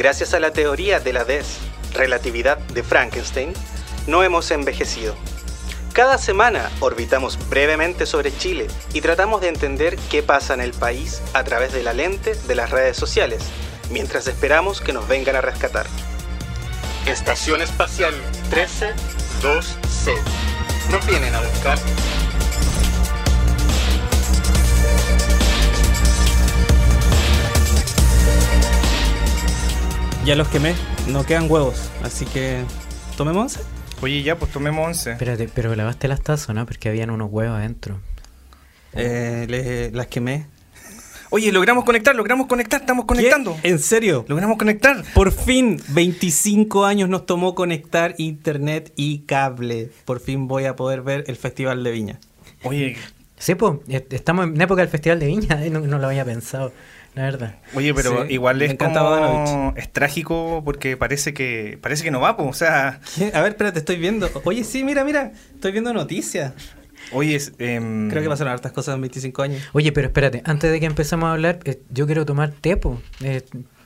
Gracias a la teoría de la DES, relatividad de Frankenstein, no hemos envejecido. Cada semana orbitamos brevemente sobre Chile y tratamos de entender qué pasa en el país a través de la lente de las redes sociales, mientras esperamos que nos vengan a rescatar. Estación Espacial 13-2C. Nos vienen a buscar. Ya los quemé, no quedan huevos, así que tomemos once. Oye, ya, pues tomemos 11. Espérate, pero lavaste las tazas, ¿no? Porque habían unos huevos adentro. Eh, le- las quemé. Oye, logramos conectar, logramos conectar, estamos conectando. ¿Qué? ¿En serio? Logramos conectar. Por fin, 25 años nos tomó conectar internet y cable. Por fin voy a poder ver el Festival de Viña. Oye, Sí, pues, estamos en época del Festival de Viña, eh, no, no lo había pensado, la verdad. oye, pero Sí, igual es como... Es trágico porque parece que parece que no va, pues, o sea... ¿Qué? A ver, espérate, estoy viendo. Oye, sí, mira, mira. Estoy viendo noticias. Oye, em, Creo que pasaron hartas cosas en 25 años. Oye, pero espérate, antes de que empecemos a hablar, eh, yo quiero tomar tepo. Eh,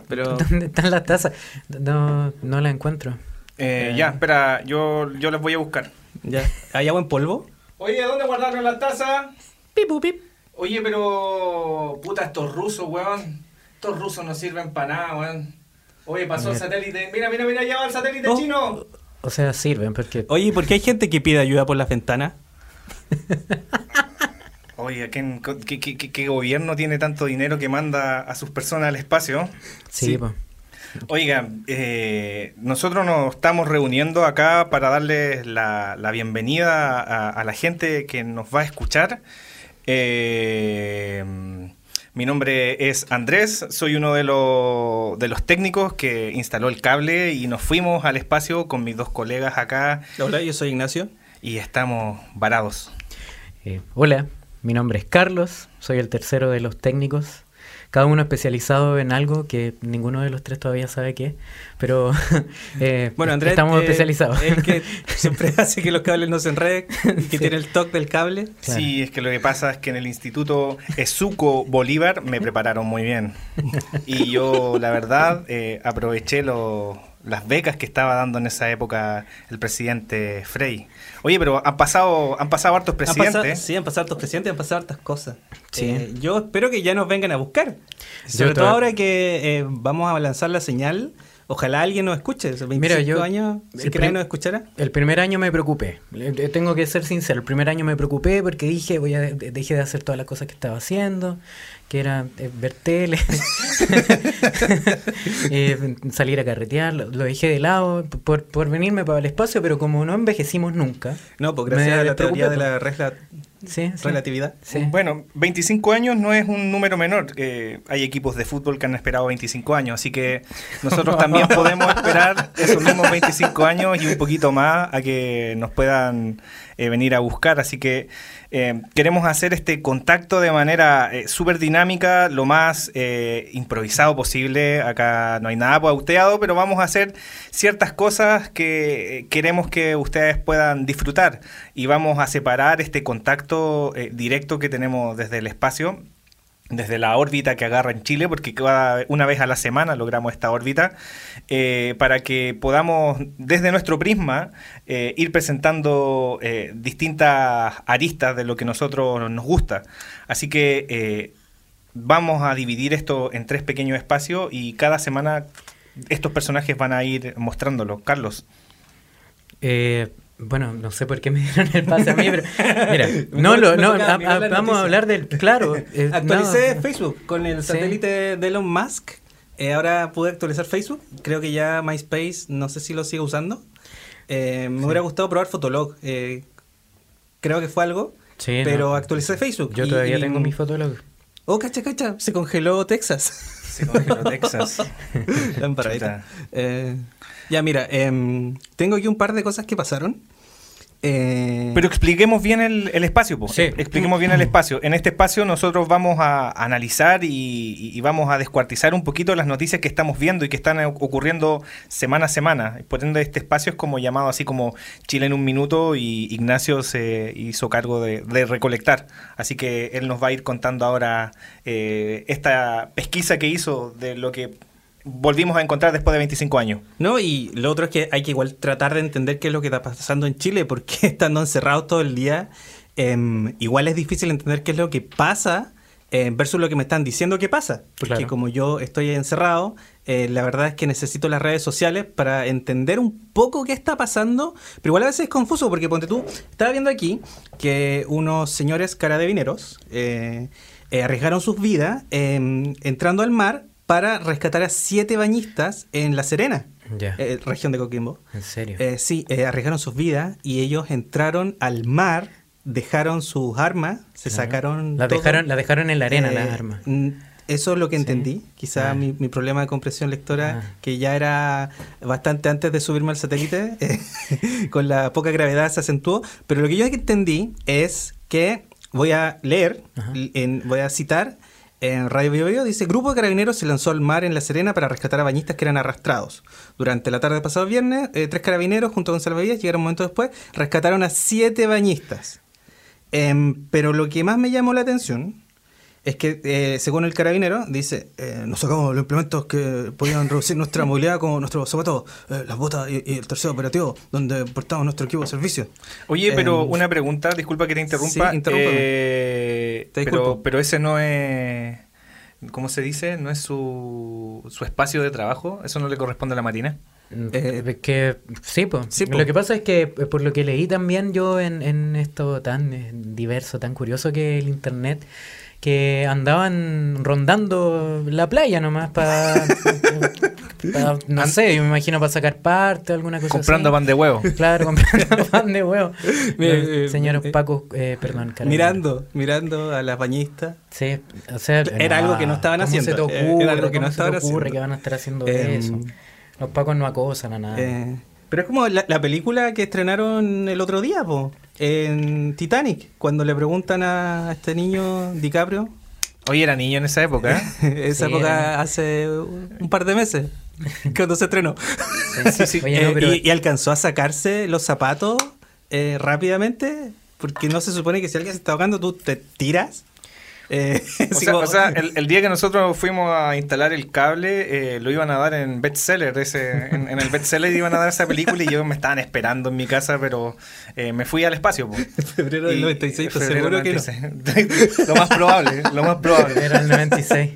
Pero- ¿Dónde están las tazas? No, no las encuentro. eh, Ya, espera, yo, yo las voy a buscar. Ya. ¿Hay agua en polvo? Oye, ¿dónde guardaron las tazas? Pipu, pip. Oye, pero... Puta, estos rusos, weón. Estos rusos no sirven para nada, weón. Oye, pasó el satélite. Mira, mira, mira, ya va el satélite Oh. chino. O sea, sirven, porque... Oye, ¿por qué hay gente que pide ayuda por las ventanas? Oye, ¿qué, qué, qué- qué- qué gobierno tiene tanto dinero que manda a sus personas al espacio? Sí, sí. pues. Oiga, eh, nosotros nos estamos reuniendo acá para darles la, la bienvenida a, a la gente que nos va a escuchar. Eh, mi nombre es Andrés, soy uno de, los- de los técnicos que instaló el cable y nos fuimos al espacio con mis dos colegas acá Hola, yo soy Ignacio. y estamos varados. Eh, hola, mi nombre es Carlos, soy el tercero de los técnicos, cada uno especializado en algo que ninguno de los tres todavía sabe qué, pero eh, Bueno, Andrés, estamos eh, especializados. El que siempre hace que los cables no se enreden, y que Sí. tiene el toque del cable. Claro. Sí, es que lo que pasa es que en el Instituto Esuco Bolívar me prepararon muy bien. Y yo, la verdad, eh, aproveché lo- las becas que estaba dando en esa época el presidente Frey. Oye, pero han pasado, han pasado hartos Han presidentes. pasado, sí, han pasado hartos presidentes, han pasado hartas cosas. Sí. Eh, yo espero que ya nos vengan a buscar. Yo Sobre todo to- ahora que eh, vamos a lanzar la señal. Ojalá alguien nos escuche. Esos 25 Mira, yo- años, si el que nos escuchara. El primer año me preocupé, tengo que ser sincero, el primer año me preocupé porque dije, voy a de- dejé de hacer todas las cosas que estaba haciendo, que era eh, ver tele, eh, salir a carretear, lo, lo dejé de lado por, por venirme para el espacio, pero como no envejecimos nunca. No, pues me gracias a la teoría de la regla- Sí, sí. relatividad. Sí. Bueno, 25 años no es un número menor. eh, hay equipos de fútbol que han esperado 25 años, así que nosotros también podemos esperar esos mismos 25 años y un poquito más a que nos puedan eh, venir a buscar. Así que eh, queremos hacer este contacto de manera eh, súper dinámica, lo más improvisado posible. Acá no hay nada pauteado, pero vamos a hacer ciertas cosas que queremos que ustedes puedan disfrutar y vamos a separar este contacto directo que tenemos desde el espacio desde la órbita que agarra en Chile, porque cada, una vez a la semana logramos esta órbita, eh, para que podamos, desde nuestro prisma, eh, ir presentando eh, distintas aristas de lo que nosotros nos gusta. Así que vamos a dividir esto en tres pequeños espacios y cada semana estos personajes van a ir mostrándolo. Carlos. Bueno, no sé por qué me dieron el pase a mí, pero mira, no, lo, no, a- a- vamos a hablar del, claro, eh, Actualicé no, Facebook con el Sí. satélite de Elon Musk. Eh, ahora pude actualizar Facebook. Creo que ya MySpace, no sé si lo sigo usando. Eh, me hubiera gustado probar Fotolog. eh, creo que fue algo. Sí, pero no. actualicé Facebook. Yo y- todavía y- tengo mi fotólogo. Oh, cacha, cacha. Se congeló Texas. Se congeló Texas. Chuta. Eh, ya, mira, em, tengo aquí un par de cosas que pasaron. Eh, Pero expliquemos bien el, el espacio, po. Sí. expliquemos bien el espacio. En este espacio nosotros vamos a analizar y, y vamos a descuartizar un poquito las noticias que estamos viendo y que están ocurriendo semana a semana. Por ende, este espacio es como llamado así como Chile en un minuto y Ignacio se hizo cargo de, de recolectar. Así que él nos va a ir contando ahora eh, esta pesquisa que hizo de lo que volvimos a encontrar después de 25 años. No, y lo otro es que hay que igual tratar de entender qué es lo que está pasando en Chile, porque estando encerrados todo el día, em, igual es difícil entender qué es lo que pasa eh, versus lo que me están diciendo que pasa. Porque Claro. como yo estoy encerrado, eh, la verdad es que necesito las redes sociales para entender un poco qué está pasando, pero igual a veces es confuso, porque ponte tú, estaba viendo aquí que unos señores carabineros eh, eh, arriesgaron sus vidas em, entrando al mar para rescatar a siete bañistas en La Serena, eh, región de Coquimbo. En serio. Eh, sí, eh, arriesgaron sus vidas y ellos entraron al mar, dejaron sus armas, se Claro. sacaron. La todo. dejaron, la dejaron en la arena las armas. Eso es lo que Sí. entendí. Quizá Ah. mi, mi problema de compresión lectora, Ah. que ya era bastante antes de subirme al satélite, con la poca gravedad se acentuó. Pero lo que yo entendí es que voy a leer, en- voy a citar en Radio Bio, Bio, dice, grupo de carabineros se lanzó al mar en La Serena para rescatar a bañistas que eran arrastrados. Durante la tarde pasado viernes, eh, tres carabineros junto con salvavidas llegaron un momento después, rescataron a siete bañistas. Em, pero lo que más me llamó la atención es que, eh, según el carabinero, dice, eh, nos sacamos los implementos que podían reducir nuestra movilidad como nuestros zapatos, eh, las botas y, y el tercer operativo, donde portamos nuestro equipo de servicio. Oye, pero Em, una pregunta, disculpa que te interrumpa. Sí, eh, Te pero, disculpo. pero ese no es, ¿cómo se dice? ¿No es su, su espacio de trabajo? ¿Eso no le corresponde a la Marina? eh, es que sí, pues. sí, po. Lo que pasa es que eh, por lo que leí también yo en, en esto tan eh, diverso, tan curioso que el internet, que andaban rondando la playa nomás para, no sé, yo me imagino para sacar parte o alguna cosa Comprando así. pan de huevo. Claro, comprando pan de huevo. Los eh, señores eh, Paco, eh, perdón, carabineros. mirando, mirando a las bañistas. Sí, o sea, Era algo que no estaban ¿cómo haciendo, Se te eh, ocurre, era algo que ¿Cómo no se te estaban ocurre haciendo? que van a estar haciendo eso? Los pacos no acosan a nada. Eh, pero es como la, la película que estrenaron el otro día, po, en Titanic, cuando le preguntan a este niño DiCaprio, Oye, era niño en esa época. ¿eh? esa Sí, época era- hace un par de meses, cuando se estrenó. Sí, sí, Oye, Eh, no, pero- y, y alcanzó a sacarse los zapatos eh, rápidamente, porque no se supone que si alguien se está ahogando, tú te tiras. Eh, O sea, como- o sea, el, el día que nosotros fuimos a instalar el cable, eh, lo iban a dar en bestseller. Ese, en, en el bestseller iban a dar esa película y yo me estaban esperando en mi casa, pero eh, me fui al espacio. po. febrero del Y- 96, ¿estás febrero seguro que no? 96. lo más probable, lo más probable. Era el 96.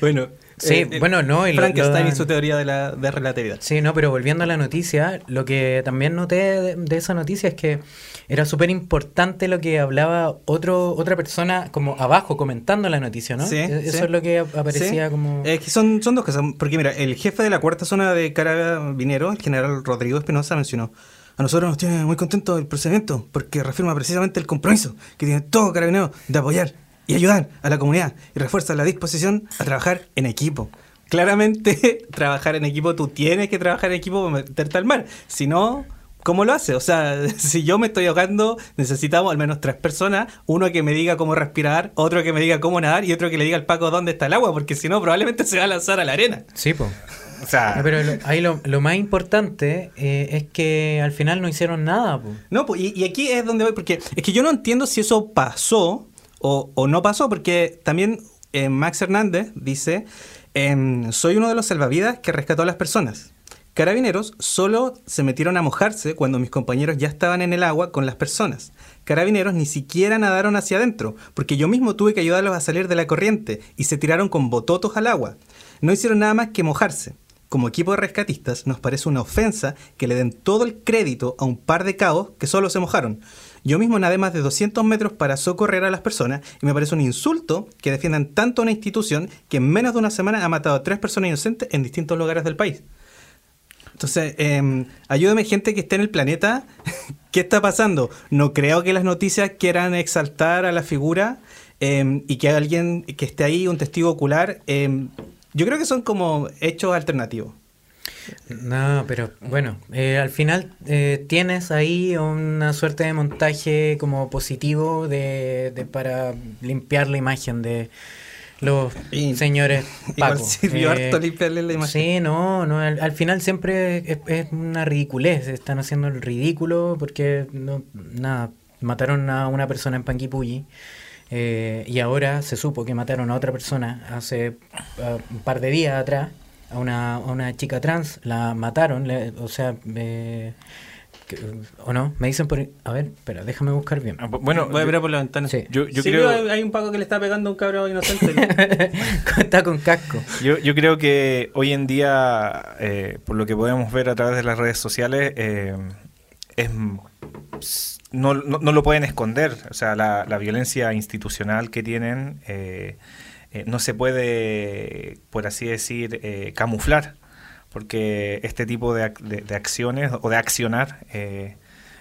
bueno, Sí, eh, bueno, no, lo- Frankenstein lo- y su teoría de la de relatividad. Sí, no, pero volviendo a la noticia, lo que también noté de, de esa noticia es que era súper importante lo que hablaba otro otra persona como abajo comentando la noticia, ¿no? Sí, E- Eso sí. es lo que aparecía Sí. como... Es que son, son dos cosas. Porque mira, el jefe de la cuarta zona de Carabineros, el general Rodrigo Espinosa, mencionó. A nosotros nos tiene muy contentos el procedimiento porque reafirma precisamente el compromiso que tiene todo Carabineros de apoyar y ayudar a la comunidad y refuerza la disposición a trabajar en equipo. Claramente, trabajar en equipo, tú tienes que trabajar en equipo para meterte al mar. Si no, ¿cómo lo hace? O sea, si yo me estoy ahogando, necesitamos al menos tres personas. Uno que me diga cómo respirar, otro que me diga cómo nadar y otro que le diga al Paco dónde está el agua, porque si no, probablemente se va a lanzar a la arena. Sí, po. O sea, Ah, pero lo- ahí lo, lo más importante eh, es que al final no hicieron nada, po. No, pues, y, y aquí es donde voy, porque es que yo no entiendo si eso pasó o, no pasó, porque también eh, Max Hernández dice, em, soy uno de los salvavidas que rescató a las personas. Carabineros solo se metieron a mojarse cuando mis compañeros ya estaban en el agua con las personas. Carabineros ni siquiera nadaron hacia adentro, porque yo mismo tuve que ayudarlos a salir de la corriente y se tiraron con bototos al agua. No hicieron nada más que mojarse. como equipo de rescatistas, nos parece una ofensa que le den todo el crédito a un par de cabos que solo se mojaron. Yo mismo nadé más de 200 metros para socorrer a las personas y me parece un insulto que defiendan tanto una institución que en menos de una semana ha matado a tres personas inocentes en distintos lugares del país. Entonces, eh, ayúdame gente que esté en el planeta. ¿Qué está pasando? No creo que las noticias quieran exaltar a la figura eh, y que alguien que esté ahí, un testigo ocular, eh, yo creo que son como hechos alternativos. No, pero bueno, eh, al final eh, tienes ahí una suerte de montaje como positivo de, de para limpiar la imagen de los Y- señores Igual sirvió Eh, harto limpiarle la imagen. Sí, no, no al, al final siempre es, es una ridiculez, están haciendo el ridículo porque no, nada, mataron a una persona en Panguipulli eh, y ahora se supo que mataron a otra persona hace uh, un par de días atrás, a una, a una chica trans, la mataron, le- o sea, eh, que- o no, me dicen por... A ver, espera, déjame buscar bien. Ah, bu- Bueno, Voy a ver por la ventana. Sí. yo, yo Sí, creo... hay un paco que le está pegando a un cabrón inocente. Está con casco. Yo, yo creo que hoy en día, eh, por lo que podemos ver a través de las redes sociales, eh, es, no, no, no lo pueden esconder. O sea, la, la violencia institucional que tienen eh, eh, no se puede, por así decir, eh, camuflar. Porque este tipo de, ac- de- acciones o de accionar, eh,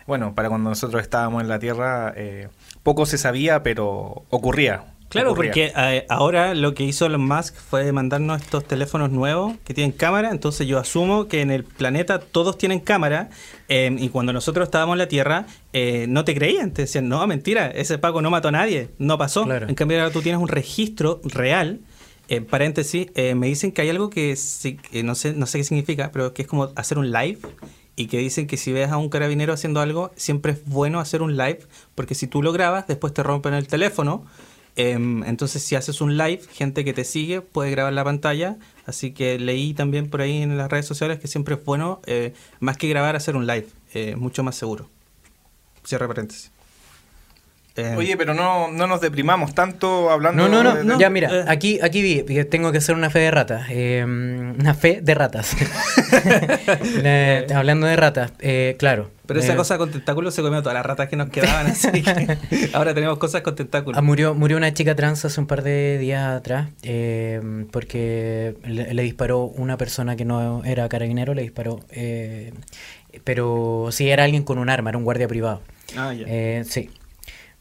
bueno, para cuando nosotros estábamos en la Tierra, eh, poco se sabía, pero ocurría. Claro, ocurría. porque eh, ahora lo que hizo Elon Musk fue mandarnos estos teléfonos nuevos que tienen cámara, entonces yo asumo que en el planeta todos tienen cámara eh, y cuando nosotros estábamos en la Tierra eh, no te creían, te decían, no, mentira, ese Paco no mató a nadie, no pasó. Claro. En cambio ahora tú tienes un registro real. En paréntesis, eh, me dicen que hay algo que, sí- que no, sé, no sé qué significa, pero que es como hacer un live y que dicen que si ves a un carabinero haciendo algo, siempre es bueno hacer un live, porque si tú lo grabas, después te rompen el teléfono. Em, entonces, si haces un live, gente que te sigue puede grabar la pantalla. Así que leí también por ahí en las redes sociales que siempre es bueno, eh, más que grabar, hacer un live. eh, mucho más seguro. Cierre paréntesis. Eh, Oye, pero no, no nos deprimamos tanto hablando No, no, no, de- no. de- Ya, mira, eh. aquí, aquí vi que tengo que hacer una fe de ratas. eh, una fe de ratas. Eh, hablando de ratas, eh, claro. pero esa eh, cosa con tentáculos se comió todas las ratas que nos quedaban, así que ahora tenemos cosas con tentáculos. ah, murió, murió una chica trans hace un par de días atrás eh, porque le, le disparó una persona que no era carabinero, le disparó. eh, pero sí, era alguien con un arma, era un guardia privado. Ah, ya. Eh, sí.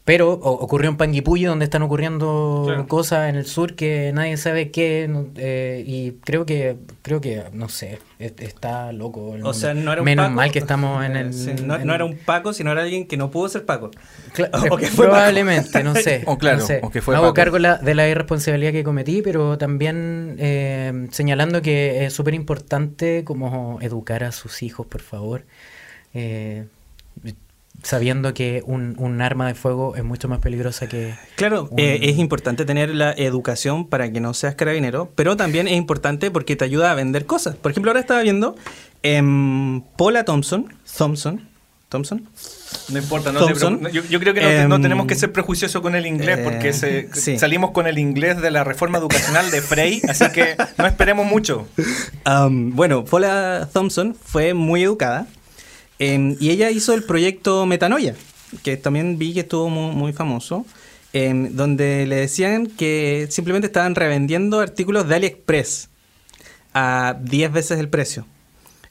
Pero o- ocurrió en Panguipulli, donde están ocurriendo Claro. cosas en el sur que nadie sabe qué. no- eh, y creo que, creo que, no sé, es- está loco. el O sea, no era un Menos Paco. mal que estamos en el. Sí, no, en- no era un Paco, sino era alguien que no pudo ser Paco. Cla- o que fue probablemente, no sé. O claro, no sé. o que fue Me hago Paco. cargo la- de la irresponsabilidad que cometí, pero también eh, señalando que es súper importante como educar a sus hijos, por favor. Eh, sabiendo que un, un arma de fuego es mucho más peligrosa que... Claro, un- eh, es importante tener la educación para que no seas carabinero, pero también es importante porque te ayuda a vender cosas. Por ejemplo, ahora estaba viendo em, Paula Thompson, Thompson, Thompson, No importa, no te Thompson. preocupes. yo, yo creo que no, Em, no tenemos que ser prejuiciosos con el inglés eh, porque se- sí. salimos con el inglés de la reforma educacional de Frey, así que no esperemos mucho. Um, bueno, Paula Thompson fue muy educada em, y ella hizo el proyecto Metanoia, que también vi que estuvo muy, famoso, em, donde le decían que simplemente estaban revendiendo artículos de AliExpress a 10 veces el precio.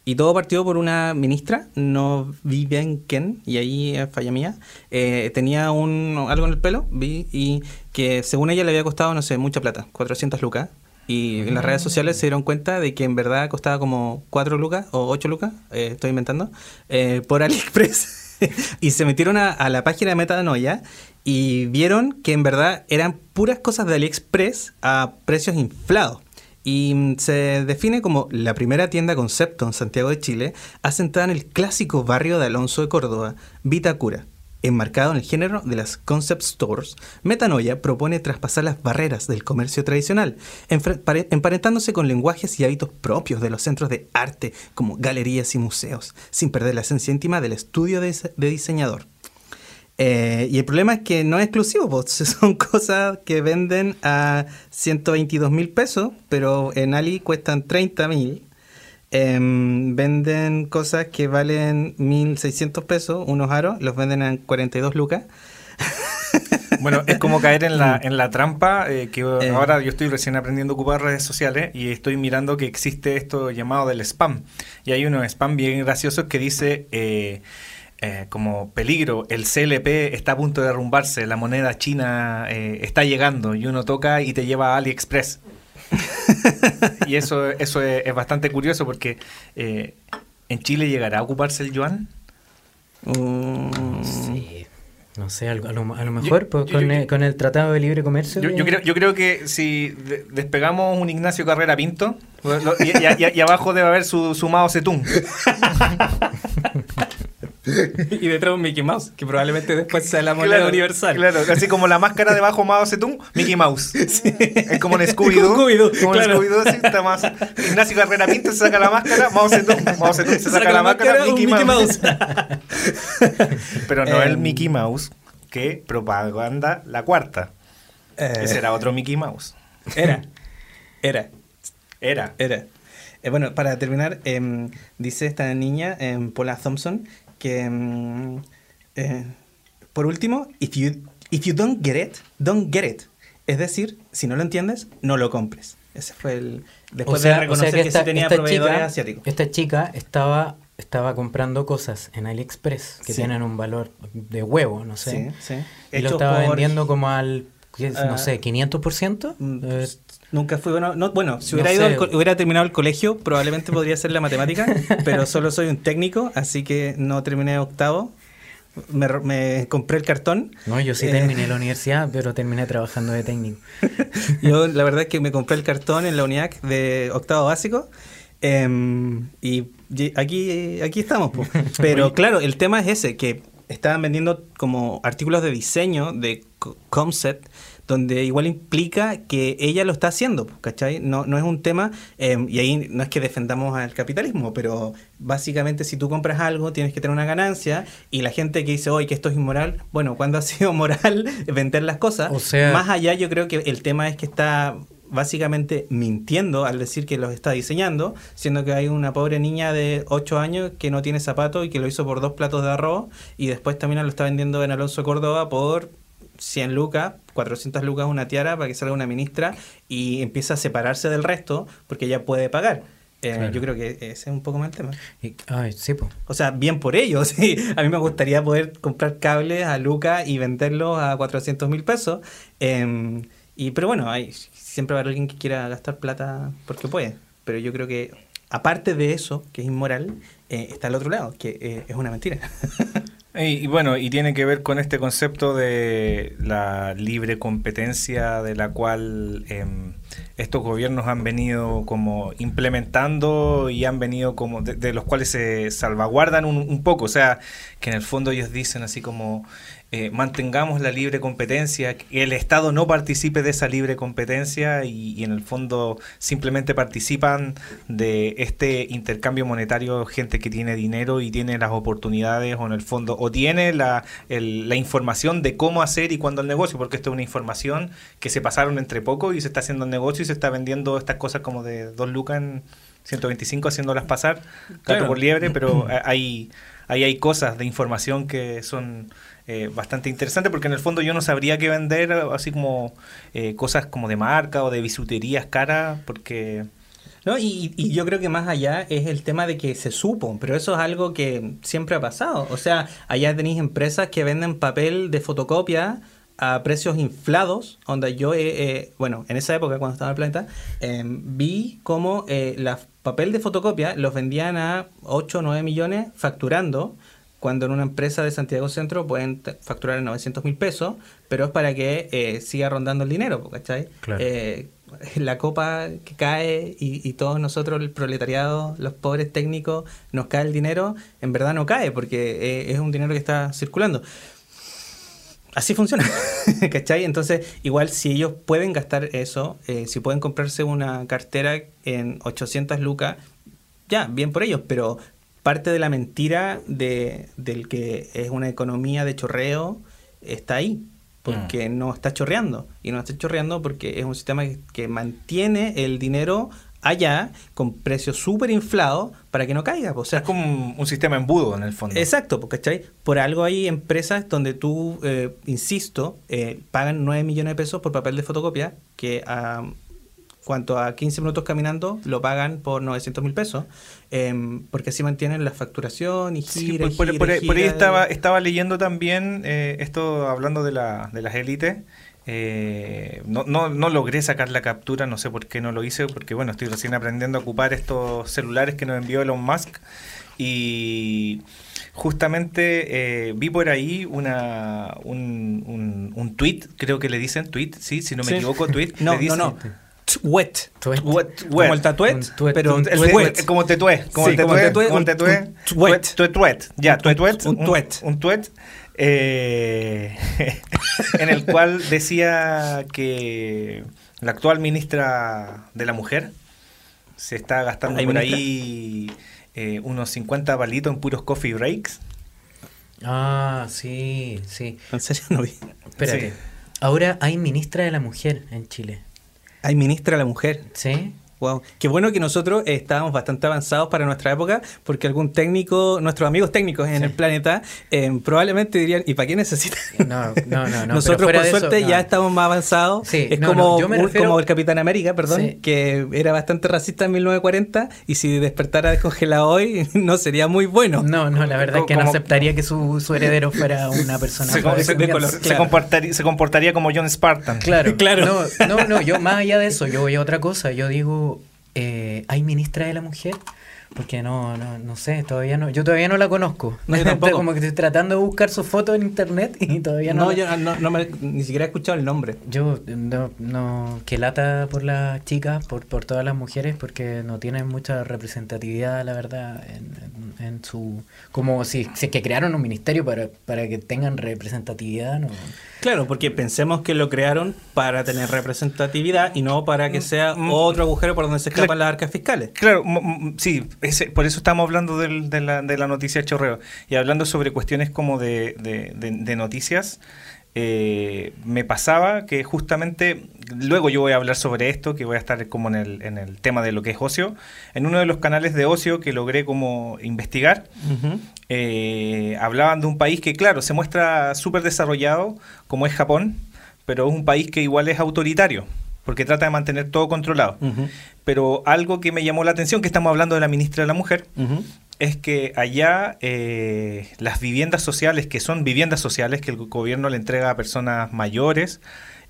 Y todo partió por una ministra, no vi bien quién, y ahí falla mía. eh, tenía un, algo en el pelo, vi, y que según ella le había costado, no sé, mucha plata, 400 lucas. Y en las redes sociales se dieron cuenta de que en verdad costaba como 4 lucas o 8 lucas, eh, estoy inventando, eh, por AliExpress. y se metieron a, a la página de Metanoia y vieron que en verdad eran puras cosas de AliExpress a precios inflados. Y mm, se define como la primera tienda concepto en Santiago de Chile, asentada en el clásico barrio de Alonso de Córdoba, Vitacura. Enmarcado en el género de las concept stores, Metanoia propone traspasar las barreras del comercio tradicional, emparentándose con lenguajes y hábitos propios de los centros de arte como galerías y museos, sin perder la esencia íntima del estudio de, dise- de diseñador. Eh, y el problema es que no es exclusivo, pues, son cosas que venden a 122 mil pesos, pero en Ali cuestan 30 mil. Em, venden cosas que valen 1.600 pesos, unos aros, los venden en 42 lucas. Bueno, es como caer en la, en la trampa, eh, que ahora yo estoy recién aprendiendo a ocupar redes sociales y estoy mirando que existe esto llamado del spam. Y hay unos spam bien graciosos que dice... Eh, eh, como peligro, el CLP está a punto de derrumbarse, la moneda china eh, está llegando y uno toca y te lleva a AliExpress. Y eso, eso es, bastante curioso porque eh, en Chile llegará a ocuparse el yuan. Mm. sí. No sé, a lo, mejor pues, con, el, Tratado de Libre Comercio. Yo, creo, yo creo que si despegamos un Ignacio Carrera Pinto, y, abajo debe haber su, su Mao Zedong. y detrás un Mickey Mouse, que probablemente después sea la moneda universal. Claro, así como la máscara debajo Mao Zedong, Mickey Mouse. Es como en Scooby-Doo. Scooby como en Scooby-Doo, está más. Ignacio Carrera Pinto se saca la máscara, Mao Zedong. Mao Zedong se, saca, la, máscara, Mickey, Mouse. Pero no el em. Mickey Mouse que propaganda la cuarta. Eh. Ese era otro Mickey Mouse. Era. Era. Era. Era. Eh, bueno, para terminar, em, dice esta niña, em, Paula Thompson, que mm, eh, por último, if you, if you don't get it, don't get it. Es decir, si no lo entiendes, no lo compres. Ese fue el. Después de reconocer que, esta, tenía proveedores asiáticos. Esta chica estaba, estaba comprando cosas en AliExpress que tienen un valor de huevo, no sé. Sí, sí. Y lo estaba vendiendo como al, no sé, 500%. Eh, nunca fui bueno. No, bueno, si hubiera, ido hubiera terminado el colegio, probablemente podría ser la matemática, pero solo soy un técnico, así que no terminé octavo me, compré el cartón. No, yo sí terminé eh, la universidad, pero terminé trabajando de técnico. yo la verdad es que me compré el cartón en la UNIAC de octavo básico. Em, y aquí, aquí estamos. Pero claro, el tema es ese, que estaban vendiendo como artículos de diseño de Comset donde igual implica que ella lo está haciendo, ¿cachai? No, no es un tema, em, y ahí no es que defendamos al capitalismo, pero básicamente si tú compras algo tienes que tener una ganancia y la gente que dice hoy que esto es inmoral, bueno, cuando ha sido moral vender las cosas? O sea, más allá yo creo que el tema es que está básicamente mintiendo al decir que los está diseñando, siendo que hay una pobre niña de 8 años que no tiene zapato y que lo hizo por dos platos de arroz y después también lo está vendiendo en Alonso Córdoba por 100 lucas, 400 lucas una tiara para que salga una ministra y empieza a separarse del resto porque ella puede pagar. Eh, yo creo que ese es un poco más el tema. O sea, bien por ello. Sí. A mí me gustaría poder comprar cables a Lucas y venderlos a 400 mil pesos. Em, y, pero bueno, hay, siempre va a haber alguien que quiera gastar plata porque puede. Pero yo creo que, aparte de eso, que es inmoral, eh, está el otro lado, que eh, es una mentira. Y, bueno, y tiene que ver con este concepto de la libre competencia de la cual em, estos gobiernos han venido como implementando y han venido como de, los cuales se salvaguardan un, un, poco. O sea, que en el fondo ellos dicen así como eh, mantengamos la libre competencia, que el Estado no participe de esa libre competencia y, en el fondo simplemente participan de este intercambio monetario gente que tiene dinero y tiene las oportunidades o en el fondo o tiene la, la información de cómo hacer y cuándo el negocio, porque esto es una información que se pasaron entre poco y se está haciendo el negocio y se está vendiendo estas cosas como de dos lucas en 125 haciéndolas pasar gato por liebre, pero hay, ahí hay cosas de información que son eh, bastante interesante porque en el fondo yo no sabría qué vender así como eh, cosas como de marca o de bisuterías caras porque... No, y, yo creo que más allá es el tema de que se supo, pero eso es algo que siempre ha pasado. O sea, allá tenéis empresas que venden papel de fotocopia a precios inflados, donde yo, eh, bueno, en esa época cuando estaba en el planeta, em, vi cómo el papel de fotocopia los vendían a 8 o 9 millones facturando cuando en una empresa de Santiago Centro pueden facturar 900 mil pesos, pero es para que eh, siga rondando el dinero, ¿cachai? Eh, la copa que cae y, todos nosotros, el proletariado, los pobres técnicos, nos cae el dinero, en verdad no cae porque eh, es un dinero que está circulando. Así funciona, ¿cachai? Entonces, igual si ellos pueden gastar eso, si pueden comprarse una cartera en 800 lucas, ya, bien por ellos, pero parte de la mentira de, del que es una economía de chorreo está ahí, porque mm. no está chorreando. Y no está chorreando porque es un sistema que, mantiene el dinero allá con precios súper inflados para que no caiga. O sea, Es como un, un sistema embudo en el fondo. Exacto, porque ¿cachai? Por algo hay empresas donde tú, eh, insisto, eh, pagan 9 millones de pesos por papel de fotocopia, que a cuanto a 15 minutos caminando lo pagan por 900 mil pesos, em, porque así mantienen la facturación y Sí, gira, por, por- gira, por ahí- estaba, estaba leyendo también eh, esto hablando de, la, de las élites. eh, no, no, no logré sacar la captura, no sé por qué no lo hice, porque bueno, estoy recién aprendiendo a ocupar estos celulares que nos envió Elon Musk. Y justamente eh, vi por ahí una, un, un, un tweet, creo que le dicen tweet, sí, si no me Sí. equivoco, tweet. No, le no, no. Tuet. Tuet. Como el tatuet, pero como tetué, como el tetué, como tetué, tuet. tuet, ya, tuet, un tuet. un tuet, eh, en el cual decía que la actual ministra de la mujer se está gastando ¿Hay por ahí eh, unos 50 palitos en puros coffee breaks. Ah, sí, sí. En serio no vi. Espérate. Sí. Ahora hay ministra de la mujer en Chile. Hay ministra la mujer. ¿Sí? Wow. Qué bueno que nosotros estábamos bastante avanzados para nuestra época, porque algún técnico, nuestros amigos técnicos en Sí. el planeta, eh, probablemente dirían, ¿y para qué necesitan? No, no, no. no Nosotros, por eso, suerte, no. ya estamos más avanzados. Sí, es no, como, no, yo me un- refiero- como el Capitán América, perdón, Sí. que era bastante racista en 1940, y si despertara descongelado hoy, no sería muy bueno. No, no, la verdad es que no aceptaría que su, su heredero fuera una persona Se, se- de color, se claro. comportaría, se comportaría como John Spartan. Claro, Claro. No, no, no, yo más allá de eso, yo voy a otra cosa. Yo digo, eh, ¿hay ministra de la mujer? Porque no, no, no sé, todavía no, yo todavía no la conozco. No, yo tampoco. Como que estoy tratando de buscar su foto en internet y todavía no. No, la- yo no, no me- ni siquiera he escuchado el nombre. Yo no, no, que lata por las chicas, por, por todas las mujeres, porque no tienen mucha representatividad, la verdad, en, en- en su... Como si, si es que crearon un ministerio para, para que tengan representatividad, ¿no? Claro, porque pensemos que lo crearon para tener representatividad y no para que sea otro agujero por donde se escapan Claro. las arcas fiscales. Claro, sí, ese- por eso estamos hablando del- de, la, de la noticia chorreo. Y hablando sobre cuestiones como de, de- de- de noticias, eh, me pasaba que justamente, luego yo voy a hablar sobre esto, que voy a estar como en el, en el tema de lo que es ocio, en uno de los canales de ocio que logré como investigar. Eh, hablaban de un país que, claro, se muestra súper desarrollado, como es Japón, pero es un país que igual es autoritario, porque trata de mantener todo controlado. Pero algo que me llamó la atención, que estamos hablando de la ministra de la Mujer, es que allá eh, las viviendas sociales, que son viviendas sociales que el gobierno le entrega a personas mayores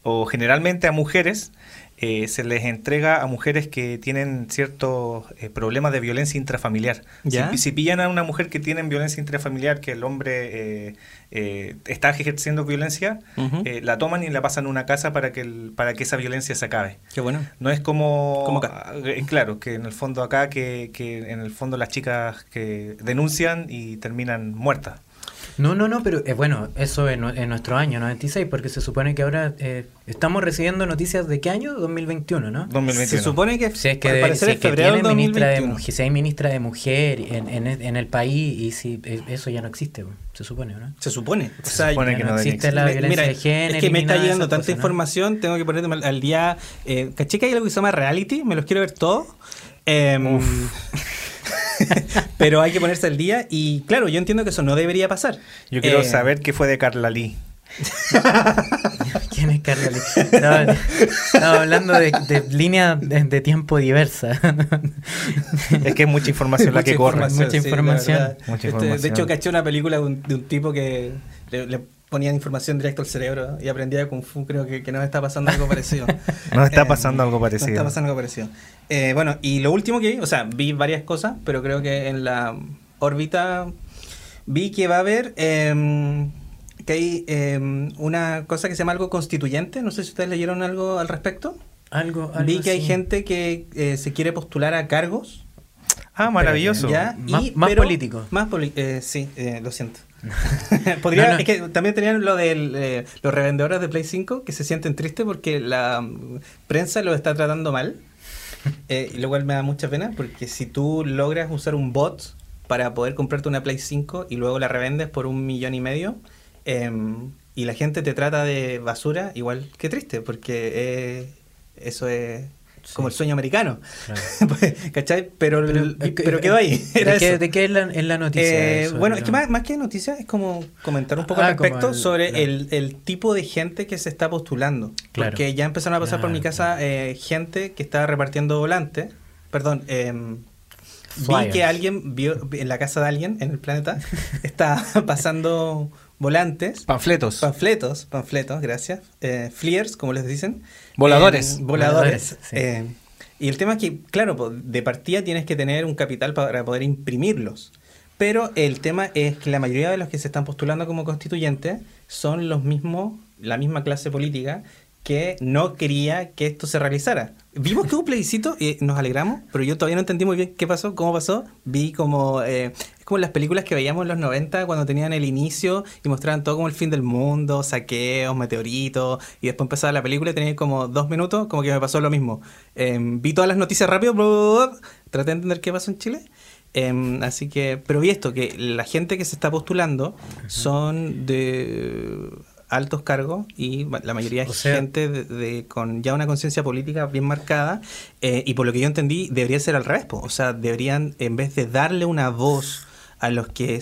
o generalmente a mujeres, eh, se les entrega a mujeres que tienen ciertos eh, problemas de violencia intrafamiliar. ¿Ya? Si, si pillan a una mujer que tiene violencia intrafamiliar, que el hombre eh, eh, está ejerciendo violencia, eh, la toman y la pasan a una casa para que, el- para que esa violencia se acabe. Qué bueno. No es como, Como acá. claro, que en el fondo acá, que, que en el fondo las chicas que denuncian y terminan muertas. No, no, no, pero eh, bueno, eso en, en nuestro año 96, porque se supone que ahora eh, estamos recibiendo noticias de qué año? 2021, ¿no? 2021. Se supone que Si es que, al de- parecer si es que tiene ministra de 2021. mujer, si hay ministra de mujer en, en, en el país y si eh, eso ya no existe, se supone, ¿no? Se supone. O Se sea, supone ya que no no existe existe. la violencia mira, de género. Es que me está llegando tanta información, tengo que ponerme al- al día. Eh, ¿Caché que hay algo que se llama reality? Me los quiero ver todos. Em, pero hay que ponerse al día y claro, yo entiendo que eso no debería pasar. Yo quiero Eh, saber qué fue de Carla Lee. ¿Quién es Carla Lee? Estaba, estaba hablando de, de línea de, de tiempo diversa. Es que es mucha información la que corre. Mucha sí, la información. Mucha Este, información. De hecho, caché una película de un, de un tipo que le, le ponían información directo al cerebro y aprendía de Kung Fu. Creo que, que nos está pasando algo parecido. Nos está Eh, pasando algo parecido. Nos está pasando algo parecido. Eh, bueno, y lo último que vi, o sea, vi varias cosas, pero creo que en la órbita vi que va a haber em, que hay em, una cosa que se llama algo constituyente. No sé si ustedes leyeron algo al respecto. Algo, algo Vi que hay gente que eh, se quiere postular a cargos. Ah, maravilloso. ¿ya? Más- Y- más pero- político. Más poli- eh, sí, eh, lo siento. Podría, No, no. Es que también tenían lo de los revendedores de Play 5 que se sienten tristes porque la mm, prensa los está tratando mal. Eh, y lo cual me da mucha pena porque si tú logras usar un bot para poder comprarte una Play 5 y luego la revendes por un millón y medio em, y la gente te trata de basura, igual que triste porque eh, eso es como el sueño americano. Claro. Pues, ¿Cachai? Pero, el- Pero, pero quedó ahí. Era ¿De qué, eso. de qué es la, noticia? Eh, eso? bueno, es que más, más que noticia es como comentar un poco Ah, al respecto como el- sobre claro. el, el tipo de gente que se está postulando. Claro. Porque ya empezaron a pasar por mi casa eh, gente que estaba repartiendo volantes. Perdón, em, vi que alguien vio en la casa de alguien en el planeta está pasando volantes. Panfletos. Panfletos, panfletos, gracias. Eh, flyers, como les dicen. Voladores. Eh, voladores. Voladores, sí. Eh, y el tema es que, claro, de partida tienes que tener un capital para poder imprimirlos. Pero el tema es que la mayoría de los que se están postulando como constituyentes son los mismos, la misma clase política que no quería que esto se realizara. Vimos que hubo un plebiscito y nos alegramos, pero yo todavía no entendí muy bien qué pasó, cómo pasó. Vi como, eh, es como las películas que veíamos en los 90 cuando tenían el inicio y mostraban todo como el fin del mundo, saqueos, meteoritos, y después empezaba la película y tenía como dos minutos, como que me pasó lo mismo. Eh, vi todas las noticias rápido, bla, bla, bla, traté de entender qué pasó en Chile. Eh, así que, pero vi esto, que la gente que se está postulando son de altos cargos y la mayoría es O sea- gente de, de- con ya una conciencia política bien marcada eh, y por lo que yo entendí debería ser al revés, po. o sea, deberían en vez de darle una voz a los que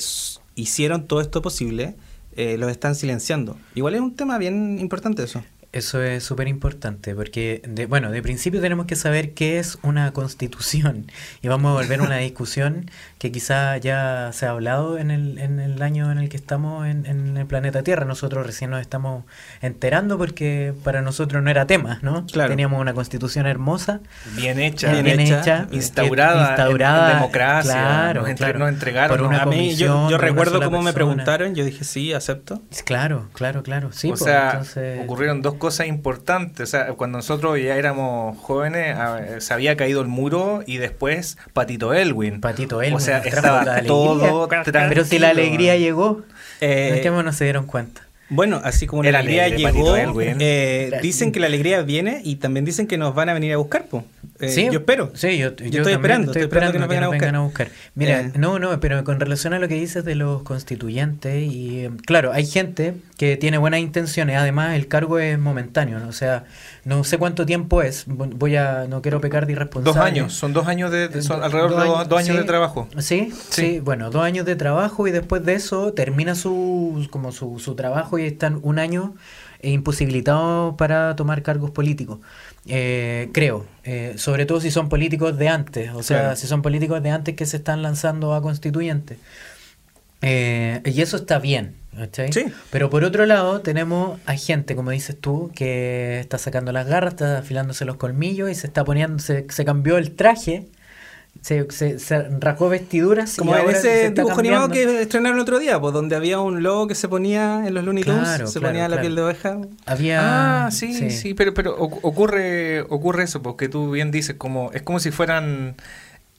hicieron todo esto posible, eh, los están silenciando. Igual es un tema bien importante eso. Eso es súper importante porque, de, bueno, de principio tenemos que saber qué es una constitución y vamos a volver a una discusión que quizá ya se ha hablado en el, en el año en el que estamos en, en el planeta Tierra. Nosotros recién nos estamos enterando porque para nosotros no era tema, ¿no? Claro. Teníamos una constitución hermosa, Bien hecha. Bien bien, hecha, hecha, instaurada instaurada, en democracia, claro, nos entre- claro. nos entregaron, por una a mí, yo, recuerdo cómo me preguntaron, yo dije sí, acepto. Claro, claro, claro. Sí, o pues, sea, entonces- ocurrieron dos cosas importantes. O sea, cuando nosotros ya éramos jóvenes, a- se había caído el muro y después Patito Elwin. Patito Elwin O sea, estaba alegría. todo Pero si la alegría llegó, Eh, ¿en qué no se dieron cuenta? Bueno, así como la alegría alegre, llegó, eh, dicen que la alegría viene y también dicen que nos van a venir a buscar, po. Eh, Sí, yo espero. Sí, yo, yo estoy también esperando, estoy esperando que nos vengan a vengan buscar. Mira, Eh. no, no, pero con relación a lo que dices de los constituyentes, y eh, claro, hay gente que tiene buenas intenciones, además el cargo es momentáneo, ¿no? o sea, no sé cuánto tiempo es, voy a, no quiero pecar de irresponsable. Dos años, son dos años de, de- son Do- alrededor de dos, años, dos años sí. de trabajo. ¿Sí? sí, bueno, dos años de trabajo y después de eso termina su, como su, su trabajo y están un año eh, imposibilitados para tomar cargos políticos. Eh, creo, eh, sobre todo si son políticos de antes, o sea, Claro. si son políticos de antes que se están lanzando a constituyentes. Eh, y eso está bien, ¿cachai? Sí. Pero por otro lado, tenemos a gente, como dices tú, que está sacando las garras, está afilándose los colmillos y se está poniendo, se, se cambió el traje, se, se, se rajó vestiduras. y Como en ahora se ese dibujo animado que estrenaron otro día, pues donde había un lobo que se ponía en los Looney Tunes, Claro, se claro, ponía la claro. piel de oveja. Había. Ah, sí, sí, pero, pero oc- ocurre, ocurre eso, porque tú bien dices, como es como si fueran,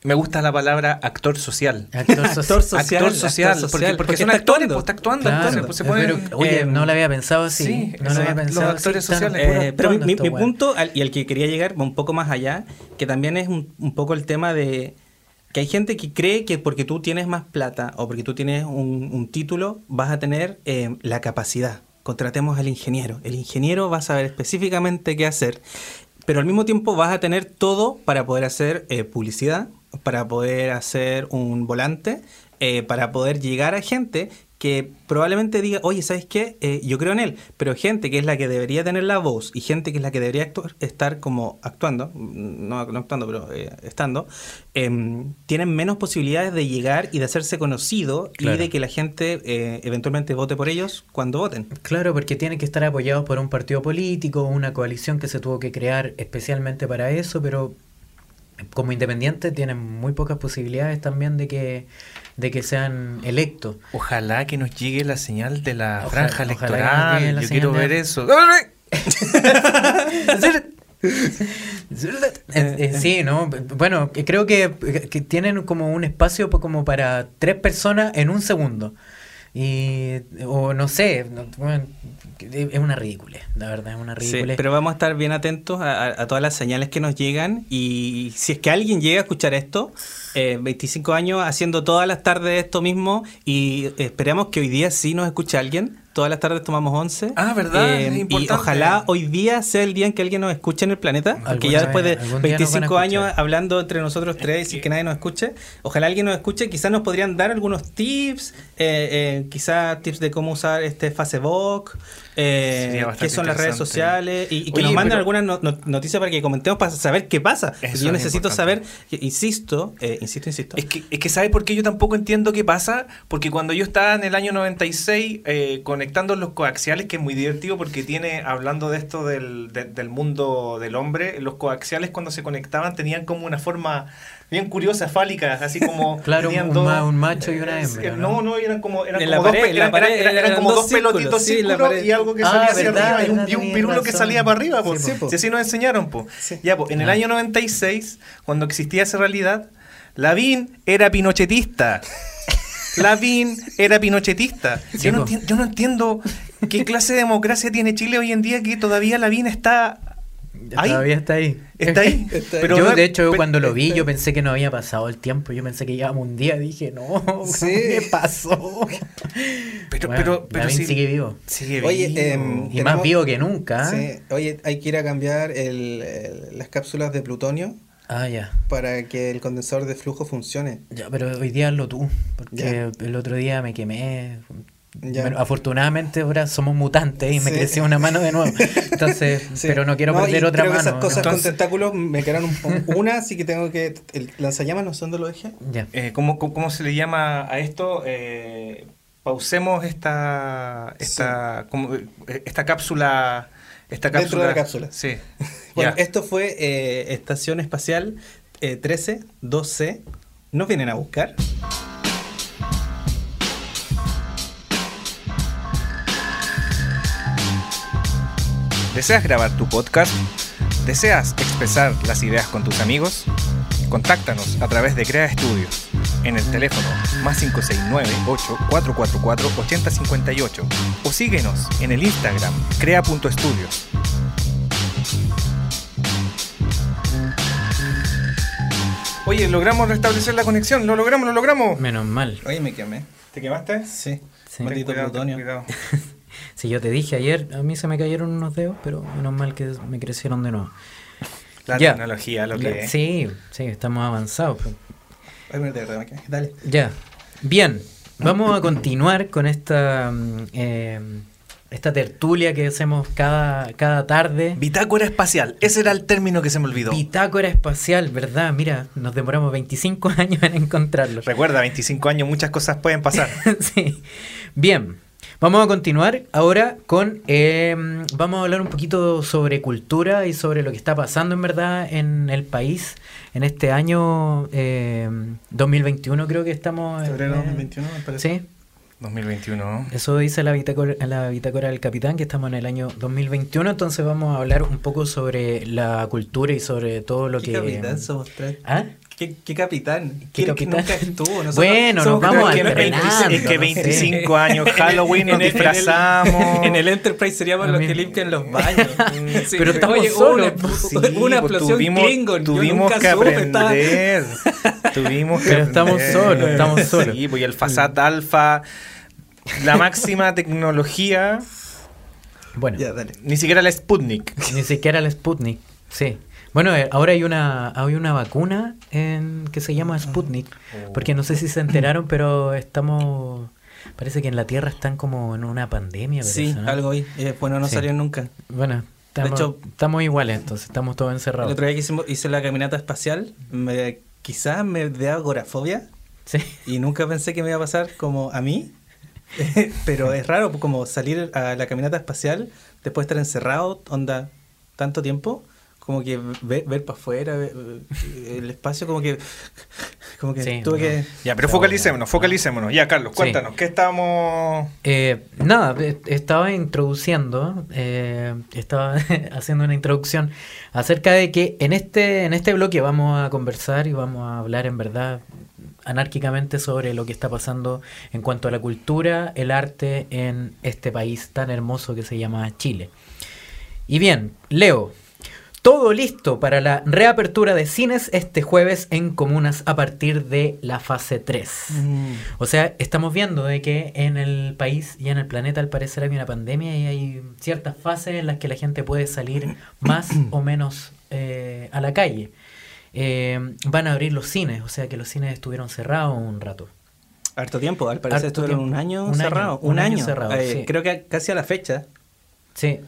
me gusta la palabra actor social. Actor Actor social. actor social, actor porque, social, porque, porque son está actores, actuando. pues está actuando, Claro, entonces pues, se ponen, pero, oye, eh, no lo había pensado así. sí, no lo había los pensado actores así, están sociales. Eh, pero mi, mi- punto, al- y al que quería llegar un poco más allá, que también es un, un poco el tema de que hay gente que cree que porque tú tienes más plata o porque tú tienes un, un título, vas a tener eh, la capacidad. Contratemos al ingeniero. El ingeniero va a saber específicamente qué hacer, pero al mismo tiempo vas a tener todo para poder hacer eh, publicidad, para poder hacer un volante, eh, para poder llegar a gente que probablemente diga, oye, ¿sabes qué? Eh, yo creo en él, pero gente que es la que debería tener la voz y gente que es la que debería actuar- estar como actuando, mm, no, no actuando, pero eh, estando, em, tienen menos posibilidades de llegar y de hacerse conocido Claro. y de que la gente eh, eventualmente vote por ellos cuando voten. Claro, porque tienen que estar apoyados por un partido político, una coalición que se tuvo que crear especialmente para eso, pero como independientes tienen muy pocas posibilidades también de que de que sean electos. Ojalá que nos llegue la señal de la Ojalá- franja electoral. Yo quiero de- ver eso. Sí, ¿no? Bueno, creo que, que tienen como un espacio como para tres personas en un segundo. Y, o no sé, es una ridícula, la verdad, es una Sí, ridícula. pero vamos a estar bien atentos a todas las señales que nos llegan y si es que alguien llega a escuchar esto, eh, 25 años haciendo todas las tardes esto mismo y esperamos que hoy día sí nos escuche alguien, Todas las tardes tomamos once. Ah, ¿verdad? Es y ojalá hoy día sea el día en que alguien nos escuche en el planeta. Porque ya después de vez- algún día nos van a 25 años hablando entre nosotros tres y que nadie nos escuche, ojalá alguien nos escuche. Quizás nos podrían dar algunos tips, eh, eh, quizás tips de cómo usar este Facebook, eh, qué son las redes sociales y, y que Oye, nos manden algunas no- no- noticias para que comentemos para saber qué pasa. Yo es necesito saber, insisto, eh, insisto, insisto. Es que, es que ¿sabes por qué yo tampoco entiendo qué pasa? Porque cuando yo estaba en el año 96 eh, conectando los coaxiales, que es muy divertido porque tiene, hablando de esto del, de- del mundo del hombre, los coaxiales cuando se conectaban tenían como una forma bien curiosa, fálica, así como... Claro, un, ma- un macho y una eh, hembra. No, no, eran como, eran como dos, eran- pared eran- eran eran como dos dos pelotitos círculos, sí, y algo que Ah, salía hacia verdad, arriba y un, y un pirulo que salía para arriba. po. Sí, po. Si así nos enseñaron. Po. Sí. Ya, po, en el año 96, cuando existía esa realidad, Lavín era pinochetista. Lavín era pinochetista. Sí, Yo no, entiendo, yo no entiendo qué clase de democracia tiene Chile hoy en día que todavía Lavín está ahí. Todavía está ahí. Está ahí. Está ahí. Pero yo, de hecho, pe- cuando lo vi, yo pensé que no había pasado el tiempo. Yo pensé que llevamos un día. Dije, no, Sí. ¿qué pasó? Pero, Bueno, pero, pero sí- sigue vivo. Sigue Oye, vivo. em, Y Tenemos- más vivo que nunca. ¿ah? Sí, oye, hay que ir a cambiar el- el- las cápsulas de plutonio Ah, ya. para que el condensador de flujo funcione. Ya, pero hoy día hazlo tú. Porque Ya. el otro día me quemé. Ya. Bueno, afortunadamente ahora somos mutantes y me Sí. creció una mano de nuevo. Entonces, Sí. pero no quiero y perder otra creo que mano. esas cosas ¿no? con tentáculos me quedaron un- una, así que tengo que. El lanzallamas, no sé dónde lo dejé. Ya. Eh, ¿cómo, cómo, cómo se le llama a esto? Eh, pausemos esta, esta, como, eh, esta cápsula. Esta Dentro cápsula. de la cápsula. Sí. Bueno, Ya. esto fue eh, Estación Espacial eh, 13, 2C. ¿Nos vienen a buscar? ¿Deseas grabar tu podcast? ¿Deseas expresar las ideas con tus amigos? Contáctanos a través de Crea Estudios en el teléfono más 569-8444-8058 o síguenos en el Instagram crea.estudios. Oye, logramos restablecer la conexión, lo logramos, lo logramos. Menos mal. Oye, me quemé. ¿Te quemaste? Sí. Sí. Maldito plutonio. Si yo te dije ayer, a mí se me cayeron unos dedos, pero menos mal que me crecieron de nuevo. La Ya. tecnología, lo La- que es. Sí, sí, estamos avanzados. quemé. Dale. Ya. Bien, vamos a continuar con esta, mm, eh, esta tertulia que hacemos cada, cada tarde. Bitácora espacial, ese era el término que se me olvidó. Bitácora espacial, ¿verdad? Mira, nos demoramos 25 años en encontrarlo. Recuerda, 25 años, muchas cosas pueden pasar. sí. Bien, vamos a continuar ahora con... eh, vamos a hablar un poquito sobre cultura y sobre lo que está pasando en verdad en el país en este año eh, 2021 creo que estamos... en- Febrero eh, 2021, me parece. Sí, 2021. eso dice la bitácora, la bitácora del capitán, que estamos en el año 2021, entonces vamos a hablar un poco sobre la cultura y sobre todo lo ¿Qué que... capitán somos tres? ¿Ah? ¿Qué, qué capitán? ¿Qué ¿Quién que capitán? nunca estuvo? Nosotros Bueno, nos vamos como es, que, entrenando, 25 es que no sé. 25 años, Halloween, nos En el- en el- disfrazamos. En el Enterprise seríamos A los que limpian los baños. Sí. Pero estamos Oye, solos. Una, Sí, una pues explosión tuvimos, Klingon. Tuvimos nunca que supe, estaba- aprender. tuvimos que Pero estamos solos, estamos solos. Sí, pues y el Fasat Alpha, la máxima tecnología, Bueno, Ya, dale. ni siquiera la Sputnik. ni siquiera el Sputnik, sí. Bueno, eh, ahora hay una hay una vacuna en, que se llama Sputnik, porque no sé si se enteraron, pero estamos... Parece que en la Tierra están como en una pandemia. Sí, algo ahí. Eh, bueno, no Sí. salió nunca. Bueno, estamos, hecho- estamos iguales entonces, estamos todos El encerrados. otro día que hicimos- hice la caminata espacial, me, quizás me dé agorafobia Sí. y nunca pensé que me iba a pasar como a mí. Pero es raro como salir a la caminata espacial después de estar encerrado, onda, tanto tiempo, como que ver, ver para afuera, ver- el espacio, como que, como que Sí, tuve no. que... Ya, pero focalicémonos, focalicémonos. Ya, Carlos, Sí. cuéntanos, ¿qué estamos...? Eh, nada, eh, estaba introduciendo, eh, estaba haciendo una introducción acerca de que en este, en este bloque vamos a conversar y vamos a hablar en verdad anárquicamente sobre lo que está pasando en cuanto a la cultura, el arte en este país tan hermoso que se llama Chile. Y bien, Leo, todo listo para la reapertura de cines este jueves en comunas a partir de la fase 3. Mm. O sea, estamos viendo de que en el país y en el planeta al parecer hay una pandemia y hay ciertas fases en las que la gente puede salir más o menos eh, a la calle. Eh, van a abrir los cines, o sea que los cines estuvieron cerrados un rato. Harto tiempo, al parecer Harto estuvieron tiempo. un año Un año, cerrado. un año cerrado, Eh, sí. Creo que casi a la fecha. Sí,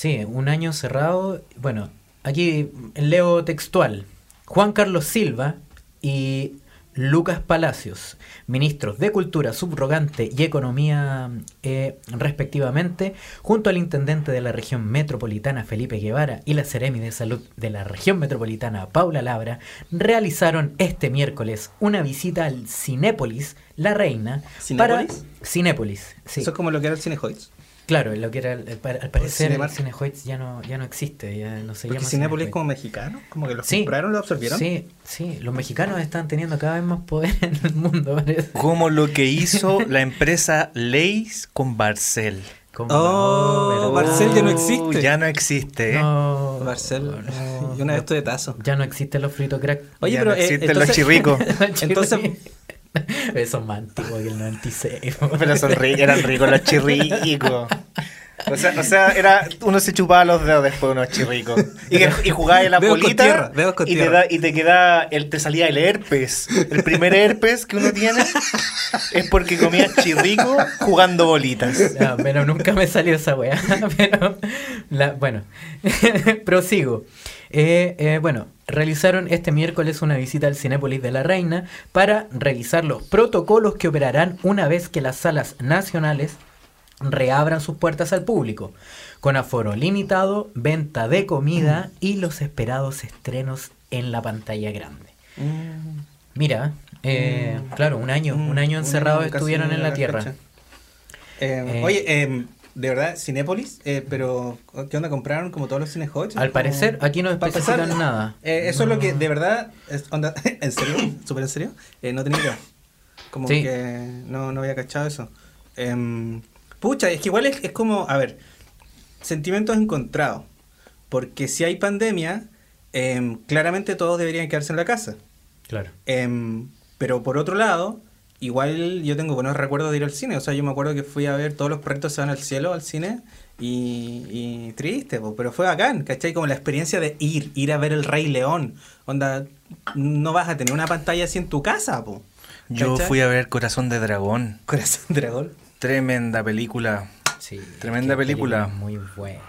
sí, un año cerrado. Bueno, aquí leo textual. Juan Carlos Silva y Lucas Palacios, ministros de Cultura subrogante y Economía eh, respectivamente, junto al intendente de la región metropolitana Felipe Guevara y la Seremi de Salud de la región metropolitana Paula Labra, realizaron este miércoles una visita al Cinépolis La Reina para ¿Cinépolis? Cinépolis, sí. Eso es como lo que era el Cinehoids. Claro, lo que era el- el- al parecer el. Cinehoids ya no ya no existe, ya no se Porque llama Cinépolis es como mexicano, como que lo Sí, compraron, lo absorbieron. Sí, sí, los mexicanos están teniendo cada vez más poder en el mundo, parece. Como lo que hizo la empresa Leis con Barcel. Como- Oh, ¿verdad? Barcel ya no existe. Ya no existe. ¿eh? No, Barcel, no, yo una vez tuve tazo. Ya no existen los fritos crack. Oye, Ya pero no eh, existen entonces- los chirricos. Entonces, Eso es más antiguo que el 96. Pero son eran ricos los chirricos. O sea, o sea, era, uno se chupaba los dedos después de unos chirricos. Y, y jugaba en la Dedos con bolita tierra, dedos con y, te da, y te queda, el, te salía el herpes. El primer herpes que uno tiene es porque comías chirrico jugando bolitas. No, pero nunca me salió esa weá. Pero, la- bueno, prosigo. Eh, eh, bueno, realizaron este miércoles una visita al Cinépolis de la Reina para revisar los protocolos que operarán una vez que las salas nacionales reabran sus puertas al público, con aforo limitado, venta de comida y los esperados estrenos en la pantalla grande. Mira, eh, claro, un año, un año encerrados estuvieron en la la tierra. Eh, Eh, oye, eh, de verdad, Cinépolis, eh, pero ¿qué onda? ¿Compraron como todos los Cinehoids? Al parecer, aquí no especifican nada. eh, eso es lo que de verdad, es, onda, ¿en serio? ¿Súper en serio? Eh, no tenía idea. Como Sí. que no, no había cachado eso. Em, pucha, es que igual es, es como, a ver, sentimientos encontrados. Porque si hay pandemia, em, claramente todos deberían quedarse en la casa. Claro. Em, pero por otro lado, igual yo tengo buenos recuerdos de ir al cine. O sea, yo me acuerdo que fui a ver todos los proyectos se van al cielo al cine y, y triste, po, pero fue bacán, ¿cachai? Como la experiencia de ir, ir a ver el Rey León. Onda, no vas a tener una pantalla así en tu casa, po. Yo fui a ver Corazón de Dragón. Corazón de Dragón. Tremenda película. Sí. Tremenda película. Muy buena.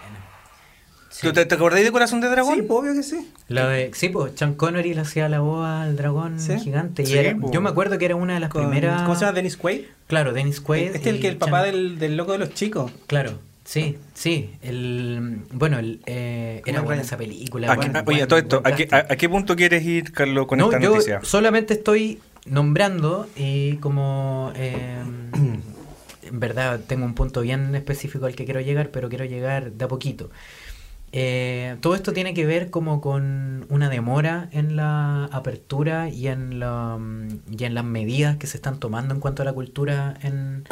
Sí. ¿Tú ¿Te, te acordás de Corazón de Dragón? Sí, obvio que sí. La de, sí, pues Sean Connery le hacía la voz al dragón Sí. gigante. Y Sí, era- po. yo me acuerdo que era una de las Con- primeras. ¿Cómo se llama? Dennis Quaid. Claro, Dennis Quaid. Este es el y que el papá del, del loco de los chicos. Claro, sí, sí. El, bueno, el, eh, era buena esa película. ¿A qué- buen- a- oye, buen- todo esto, ¿a qué, a- a qué punto quieres ir, Carlos, con No, esta yo noticia? solamente estoy nombrando y como eh, en verdad tengo un punto bien específico al que quiero llegar, pero quiero llegar de a poquito. Eh, todo esto tiene que ver como con una demora en la apertura y en, la, mm, y en las medidas que se están tomando en cuanto a la cultura en,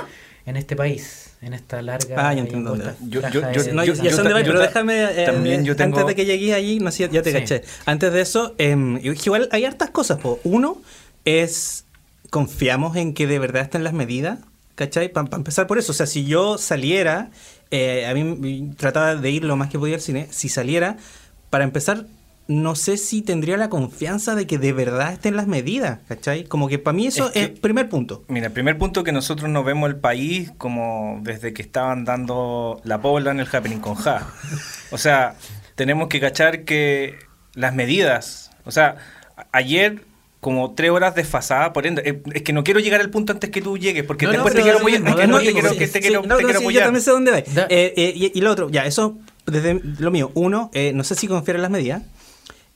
en este país, en esta larga Ah, ya entiendo. Yo- No, ya pero déjame. eh, también yo tengo- Antes de que llegues allí, no sé, ya te Sí. caché. Antes de eso, em, igual hay hartas cosas. po. Uno es. Confiamos en que de verdad estén las medidas. ¿Cachai? Para empezar por eso. O sea, si yo saliera. Eh, a mí trataba de ir lo más que podía al cine. Si saliera, para empezar. No sé si tendría la confianza de que de verdad estén las medidas, ¿cachai? Como que para mí eso Es es, que- primer punto. Mira, primer punto que nosotros nos vemos el país como desde que estaban dando la pobla en el happening con Ja. O sea, tenemos que cachar que las medidas, o sea, ayer como tres horas desfasada, por ende, eh, es que no quiero llegar al punto antes que tú llegues, porque No, no, después te quiero apoyar, no te quiero, sí, que te Sí, quiero, no, te no, quiero sí, apoyar. Yo también sé dónde va. Eh, eh, y, y lo otro, ya, eso, desde lo mío, uno, eh, no sé si confiar en las medidas.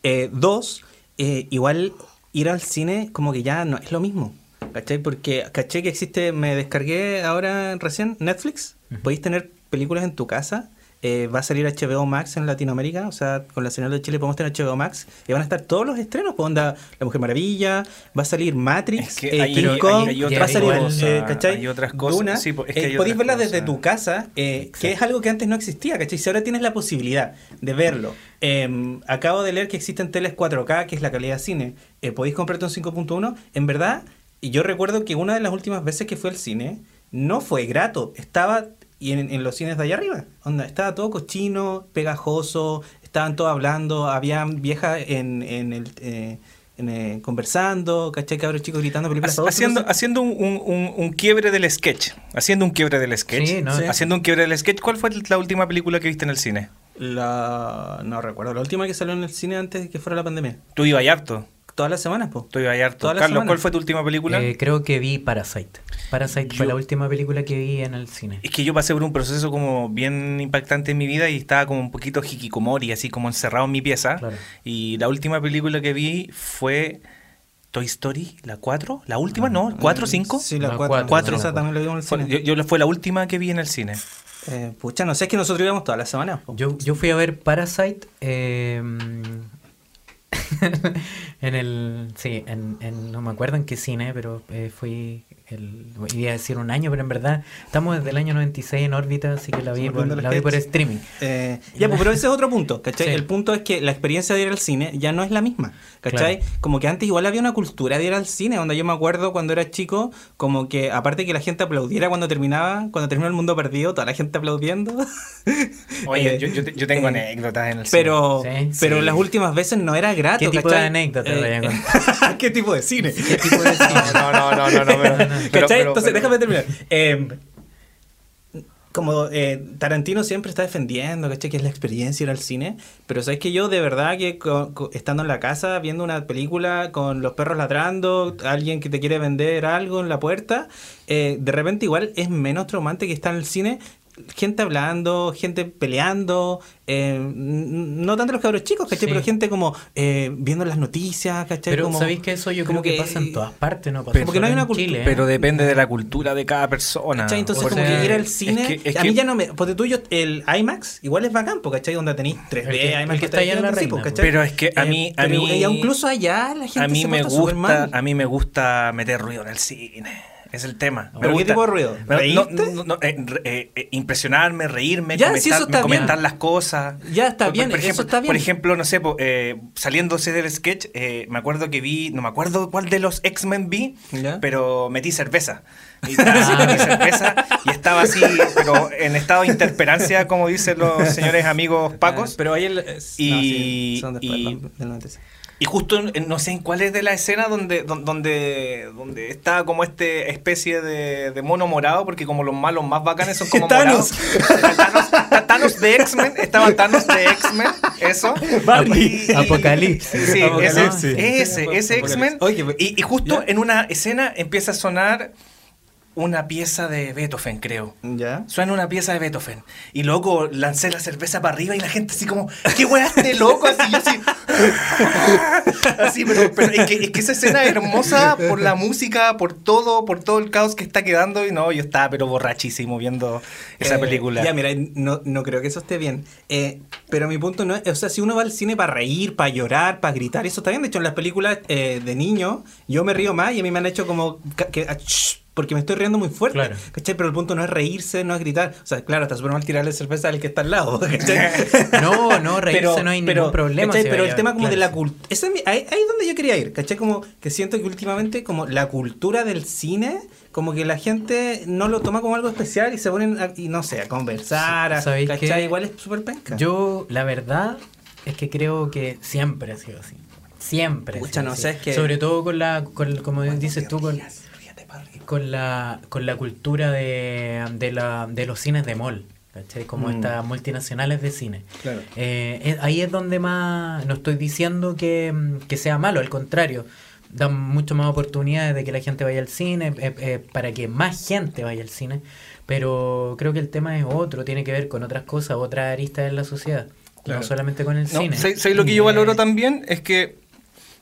Eh, dos, eh, igual ir al cine como que ya no es lo mismo. ¿Cachai? Porque caché que existe, me descargué ahora recién Netflix. Podéis tener películas en tu casa eh, va a salir HBO Max en Latinoamérica, o sea, con la señal de Chile podemos tener HBO Max y van a estar todos los estrenos, pues onda La Mujer Maravilla, va a salir Matrix, Es que eh, hay- King hay- Kong, hay va a salir, eh, ¿cachai? hay otras cosas. Sí, pues, es que hay podéis verla desde tu casa, que es algo que antes no existía, ¿cachai? Si ahora tienes la posibilidad de verlo. eh, acabo de leer que existen teles 4K, que es la calidad de cine. podéis comprarte un 5.1. En verdad, y yo recuerdo que una de las últimas veces que fue al cine, no fue grato. Estaba y en, en los cines de allá arriba. Onda, estaba todo cochino, pegajoso, estaban todos hablando, habían viejas en, en el... eh, en, eh, conversando, ¿cachai? Cabros chicos gritando películas. Haciendo, haciendo un, un- un- un quiebre del sketch. Haciendo un quiebre del sketch. Sí, ¿no? Sí. Haciendo un quiebre del sketch. ¿Cuál fue la última película que viste en el cine? La... No recuerdo, la última que salió en el cine antes de que fuera la pandemia. Tú ibas harto. Todas las semanas, pues. Tú ibas harto. Todas las Carlos, semanas. ¿cuál fue tu última película? Eh, creo que vi Parasite. Parasite fue la última película que vi en el cine. Es que yo pasé por un proceso como bien impactante en mi vida y estaba como un poquito hikikomori, así como encerrado en mi pieza. Claro. Y la última película que vi fue Toy Story, la 4, la última, ¿no? ¿4 o 5? Sí, la La 4. cuatro. Esa también la vimos en el cine. yo, yo- fue la última que vi en el cine. Eh, pucha, no sé, es que nosotros íbamos todas las semanas. po. Yo, yo fui a ver Parasite eh, en el... Sí, en, en- no me acuerdo en qué cine, pero eh, fui... El, iba a decir un año, pero en verdad estamos desde el año 96 en órbita, así que la vi, por, la vi por streaming. Eh, ya, pues, pero ese es otro punto, ¿cachai? Sí. El punto es que la experiencia de ir al cine ya no es la misma, ¿cachai? Claro. Como que antes igual había una cultura de ir al cine, donde yo me acuerdo cuando era chico, como que aparte que la gente aplaudiera cuando terminaba, cuando terminó el mundo perdido, toda la gente aplaudiendo. Oye, Eh, yo, yo, yo tengo eh, anécdotas en el cine. Pero, Sí. pero Sí. las últimas veces no era grato, ¿Qué tipo de ¿cachai? anécdota Eh, vaya a ¿Qué tipo de cine? ¿Qué tipo de cine? No, no, no, no, no, pero- ¿Cachai? pero- Entonces, pero- déjame terminar. Eh, como eh, Tarantino siempre está defendiendo, ¿cachai? Que es la experiencia ir al cine. Pero sabes que yo, de verdad, que co- co- estando en la casa, viendo una película con los perros ladrando, alguien que te quiere vender algo en la puerta, eh, de repente igual es menos traumante que estar en el cine. Gente hablando, gente peleando, eh, no tanto los cabros chicos, ¿cachai? Sí. Pero gente como eh, viendo las noticias, ¿cachai? Pero como, ¿sabéis que eso yo como creo que, pasa en todas partes? No pasa Pero- porque no hay una cultura- ¿eh? Pero depende de la cultura de cada persona. ¿Cachai? Entonces, O como sea, que ir al es cine. que- es a que- mí ya no me. Porque tú, yo, el IMAX igual es bacán, porque ¿cachai? Donde tenéis 3D, El que- IMAX el que está allá en la Reina. ¿cachai? Pero es que a Eh, mí- a pero mí- incluso allá la gente a mí se me gusta, mal. a mí me gusta meter ruido en el cine. Es el tema. Me ¿Pero qué tipo de ruido? No, ¿Reírte? no, no, eh, re- eh, eh, impresionarme, reírme, Ya, comentar, sí, eso está comentar bien. las cosas. Ya está Por- bien, por eso ejemplo, está bien. Por ejemplo, no sé, po, eh, saliéndose del sketch, eh, me acuerdo que vi, no me acuerdo cuál de los X-Men vi, Ya. pero metí cerveza. Y, estaba así, metí cerveza y estaba así, pero en estado de interperancia, como dicen los señores amigos pacos. Ah, pero ahí el. Y- no, sí, son después y- del- del 96. Y justo, en- no sé en cuál es de la escena donde, don- donde, donde está como este especie de, de mono morado, porque como los malos más bacanes son como Thanos. morados. Thanos, de X-Men, estaba Thanos de X-Men, eso. Y- Apocalipsis. Sí, Apocalipsis. ese, ese. X-Men. Y, y justo en una escena empieza a sonar una pieza de Beethoven, creo. ¿Ya? Suena una pieza de Beethoven. Y luego lancé la cerveza para arriba y la gente así como, ¿qué weá este loco? Así yo así. así, pero, pero es, que, es que esa escena es hermosa por la música, por todo, por todo el caos que está quedando. Y no, yo estaba pero borrachísimo viendo esa Eh, película. Ya, mira, no, no creo que eso esté bien. Eh, pero mi punto no es, o sea, si uno va al cine para reír, para llorar, para gritar, eso está bien. De hecho, en las películas eh, de niños, yo me río más y a mí me han hecho como que, ah, porque me estoy riendo muy fuerte. Claro. ¿Cachai? Pero el punto no es reírse, no es gritar. O sea, claro, está súper mal tirarle cerveza al que está al lado. ¿cachai? No, no, reírse no hay ningún problema, Pero vaya- el tema como de la cultura. Ahí, ahí es donde yo quería ir, ¿cachai? Como que siento que últimamente como la cultura del cine, como que la gente no lo toma como algo especial y se ponen, a- y no sé, a conversar, a, ¿Sabéis ¿cachai? Igual es súper penca. Yo, la verdad, es que creo que siempre ha sido así. Siempre. ha Pucha, no así. sé, es que- Sobre todo con la, con, como dices tú, con, con la, con la cultura de, de, la, de los cines de mall. ¿cachai? Como Mm. estas multinacionales de cine. Claro. Eh, es- ahí es donde más, no estoy diciendo que, mm, que sea malo, al contrario, dan mucho más oportunidades de que la gente vaya al cine, eh, eh, para que más gente vaya al cine, pero creo que el tema es otro, tiene que ver con otras cosas, otras aristas en la sociedad, Claro. no solamente con el No, cine. ¿sabes- sabes lo que yo Eh, valoro también? Es que,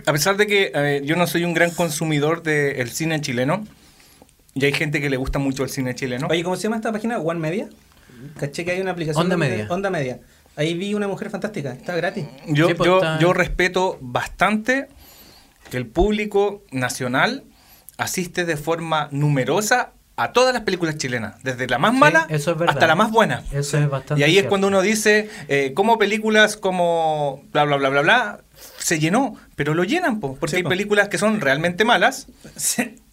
a pesar de que eh, yo no soy un gran consumidor del cine chileno, y hay gente que le gusta mucho el cine chileno. Oye, ¿cómo se llama esta página? One Media. caché que hay una aplicación. Onda Media. Onda media. Ahí vi una mujer fantástica, está gratis. Yo, Sí, pues, yo, está- yo respeto bastante que el público nacional asiste de forma numerosa a todas las películas chilenas, desde la más Sí, mala eso es verdad. hasta la más buena. Eso es bastante Y ahí es cuando uno dice, eh, como películas como bla, bla, bla, bla, bla, se llenó, pero lo llenan, po, porque Sí, hay po. películas que son realmente malas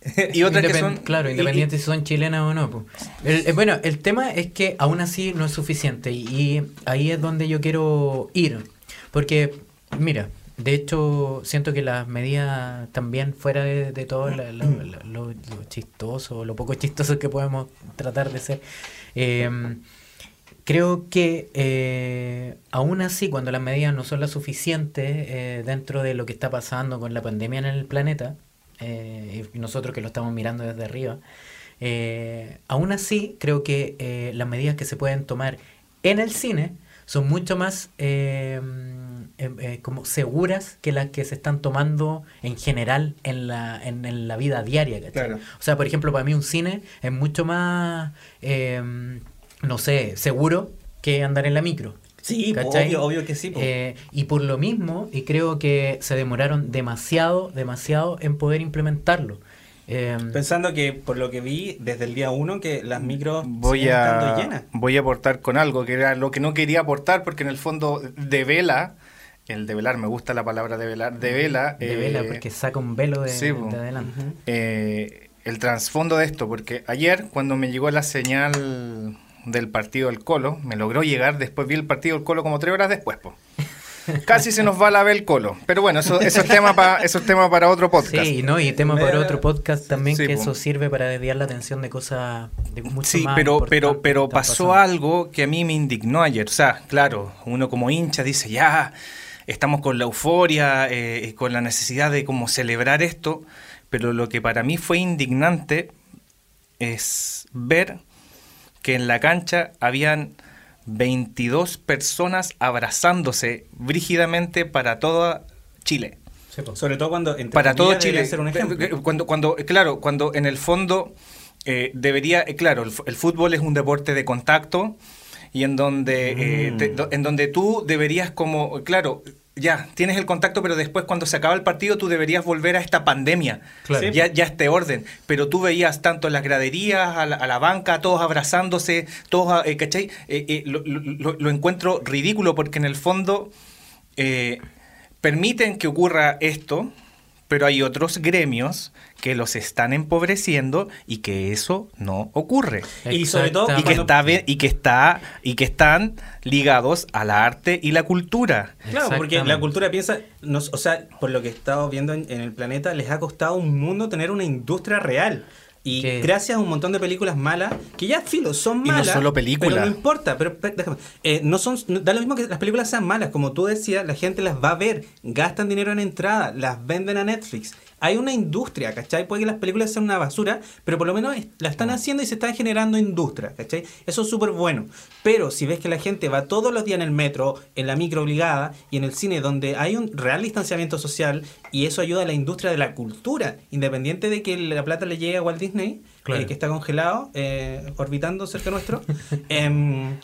y otras que son... Claro, y- independiente si son chilenas o no. El- eh, bueno, el tema es que aún así no es suficiente y, y ahí es donde yo quiero ir. Porque, mira, de hecho siento que las medidas también fuera de, de todo la- la- la- lo, lo chistoso, lo poco chistoso que podemos tratar de ser, eh, creo que eh, aún así cuando las medidas no son las suficientes eh, dentro de lo que está pasando con la pandemia en el planeta, eh, y nosotros que lo estamos mirando desde arriba, eh, aún así creo que eh, las medidas que se pueden tomar en el cine son mucho más eh, eh, como seguras que las que se están tomando en general en la, en, en la vida diaria. O sea, por ejemplo, para mí un cine es mucho más, eh, no sé, seguro que andar en la micro. Sí, obvio, obvio que sí. po. Eh, y por lo mismo, y creo que se demoraron demasiado, demasiado en poder implementarlo. Eh, Pensando que por lo que vi desde el día uno que las micros Voy a, llenas. voy a aportar con algo, que era lo que no quería aportar, porque en el fondo de vela, el de velar, me gusta la palabra de velar, de vela. de eh, vela, porque saca un velo de, sí, de adelante. Eh, el trasfondo de esto, porque ayer cuando me llegó la señal del partido del Colo, me logró llegar, después vi el partido del Colo como tres horas después, po. Casi se nos va la B el Colo. Pero bueno, eso, eso, es, tema pa- eso es tema para otro podcast. Sí, no, y tema para otro podcast también, Sí, que po. eso sirve para desviar la atención de cosas de mucho Sí, más pero, pero, pero pasó pasando. algo que a mí me indignó ayer. O sea, claro, uno como hincha dice, ya, estamos con la euforia, eh, con la necesidad de como celebrar esto, pero lo que para mí fue indignante es ver que en la cancha habían 22 personas abrazándose brígidamente para toda Chile. Sí. Sobre todo cuando entre Para todo Chile. debería ser un ejemplo. Cuando, cuando, claro, cuando en el fondo eh, debería, eh, claro, el, el fútbol es un deporte de contacto y en donde, eh, Mm. te- en donde tú deberías como, claro, ya, tienes el contacto, pero después cuando se acaba el partido tú deberías volver a esta pandemia, Claro. ya, ya este orden. Pero tú veías tanto en las graderías, a la, a la banca, todos abrazándose, todos, eh, ¿cachai? Eh, eh, lo, lo- lo- lo encuentro ridículo porque en el fondo eh, permiten que ocurra esto, pero hay otros gremios que los están empobreciendo y que eso no ocurre. Y sobre todo- Y que, está, y, que está, y que están ligados al arte y la cultura. Claro, porque la cultura piensa, nos, o sea, por lo que he estado viendo en, en el planeta, les ha costado un mundo tener una industria real. Y gracias a un montón de películas malas, que ya filo, son Y no malas. solo películas. Pero no importa, pero pe- déjame. eh, no son, no- da lo mismo que las películas sean malas, como tú decías, la gente las va a ver, gastan dinero en entrada, las venden a Netflix. Hay una industria, ¿cachai? Puede que las películas sean una basura, pero por lo menos la están haciendo y se están generando industria, ¿cachai? Eso es súper bueno. Pero si ves que la gente va todos los días en el metro, en la micro obligada y en el cine donde hay un real distanciamiento social y eso ayuda a la industria de la cultura, independiente de que la plata le llegue a Walt Disney, Claro. eh, que está congelado, eh, orbitando cerca nuestro. em,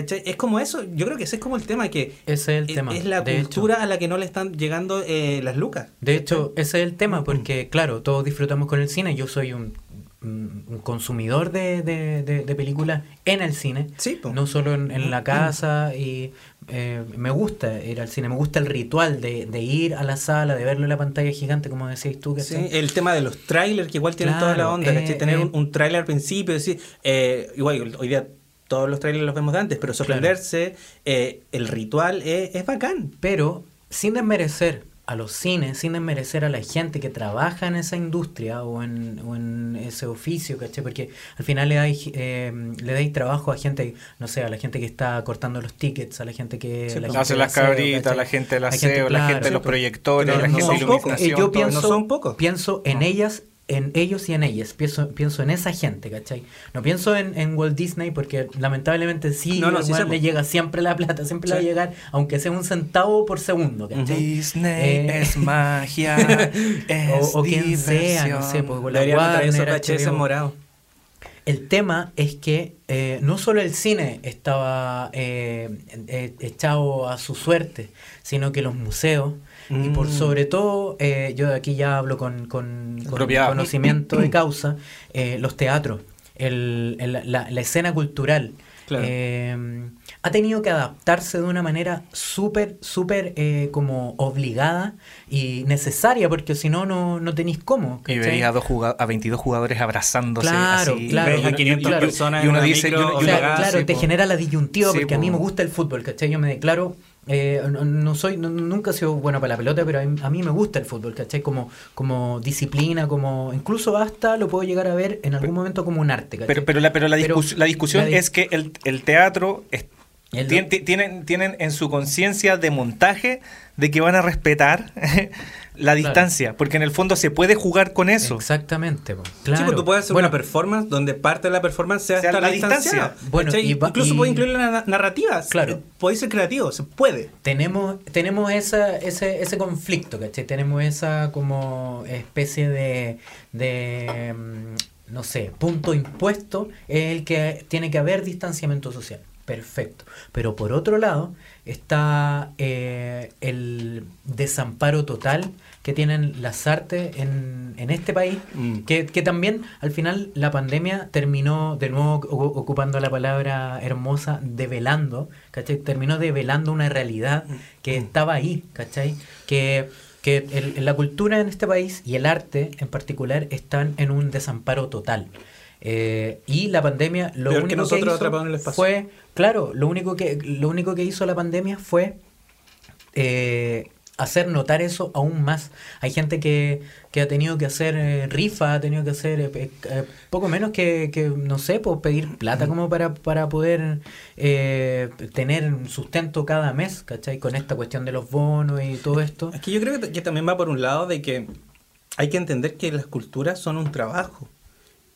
¿cachai? Es como eso, yo creo que ese es como el tema, que Ese es el es, tema. es la de hecho. cultura a la que no le están llegando eh, las lucas. De hecho, ese es el tema, porque claro, todos disfrutamos con el cine. Yo soy un, un- un consumidor de, de- de- de películas en el cine, Sí, no solo en, en la casa. Y eh, me gusta ir al cine, me gusta el ritual de, de ir a la sala, de verlo en la pantalla gigante, como decís tú. Sí, el tema de los trailers, que igual tienen Claro, toda la onda, eh. Tener un, un trailer al principio, decir, igual hoy día todos los trailers los vemos de antes, pero sorprenderse, eh, el ritual es, es bacán. Pero sin desmerecer a los cines, sin desmerecer a la gente que trabaja en esa industria o en, o en ese oficio, ¿cachai? Porque al final le dais, eh, le dais trabajo a gente, no sé, a la gente que está cortando los tickets, a la gente que... Sí, la pues. gente Hace del las aseo, cabritas, la gente del gente, aseo, la claro, gente de los proyectores, la no gente son de pocos. iluminación. Eh, yo pienso. No son pocos. pienso en ellas, en ellos y en ellas. Pienso, pienso en esa gente, ¿cachai? No pienso en, en Walt Disney porque lamentablemente sí, No, sí le llega siempre la plata, siempre le va a llegar, aunque sea un centavo por segundo, ¿cachai? Disney Eh, es magia, es o, o quien sea, no sé, pues, la traer Warner, HBO. morados. el tema es que eh, no solo el cine estaba eh, eh, echado a su suerte, sino que los museos, y por Mm. sobre todo, eh, yo aquí ya hablo con, con- conocimiento de causa, eh, los teatros, el- el- la, la escena cultural. Claro. eh, ha tenido que adaptarse de una manera súper, súper eh, como obligada y necesaria, porque si no, no, no tenéis cómo. Y veía a, dos juga- a 22 jugadores abrazándose Claro, así. claro. A 500 claro. personas Y uno dice- micro y uno- O sea, obligada, claro, sí, te po. genera la disyuntiva Sí, porque a mí me gusta el fútbol, ¿cachai? Yo me declaro, eh, no, no soy, no- nunca he sido bueno para la pelota, pero a mí, a mí me gusta el fútbol, ¿cachai? Como, como disciplina, como incluso hasta lo puedo llegar a ver en algún momento como un arte, ¿cachai? Pero, pero, la, pero, la, Pero discus- la discusión la es que el, el teatro tien- ti- tienen, tienen en su conciencia de montaje de que van a respetar la distancia, porque en el fondo se puede jugar con eso. Exactamente, claro. Sí, pues tú puedes hacer Bueno, una performance donde parte de la performance sea, Sea la distancia. Bueno, y va- Incluso y- puedes incluir la na- narrativa. Claro. Podéis ser creativo, se puede. tenemos tenemos esa, ese, ese conflicto, ¿cachai? Tenemos esa como especie de, de mm, no sé, punto impuesto en el que tiene que haber distanciamiento social. Perfecto. Pero por otro lado está eh, el desamparo total que tienen las artes en, en este país, Mm. que, que también al final la pandemia terminó de nuevo ocupando la palabra hermosa, develando, ¿cachai? Terminó develando una realidad que estaba ahí, ¿cachai? Que, que el- la cultura en este país y el arte en particular están en un desamparo total. Eh, y la pandemia lo Peor único que, nosotros hizo atrapados en el espacio. fue, claro, lo único que, lo único que hizo la pandemia fue eh, hacer notar eso aún más. Hay gente que, que ha tenido que hacer eh, rifa, ha tenido que hacer eh, poco menos que, que, no sé, pues pedir plata como para, para poder eh, tener un sustento cada mes, ¿cachai? Con esta cuestión de los bonos y todo esto. Es que yo creo que, que también va por un lado de que hay que entender que las culturas son un trabajo,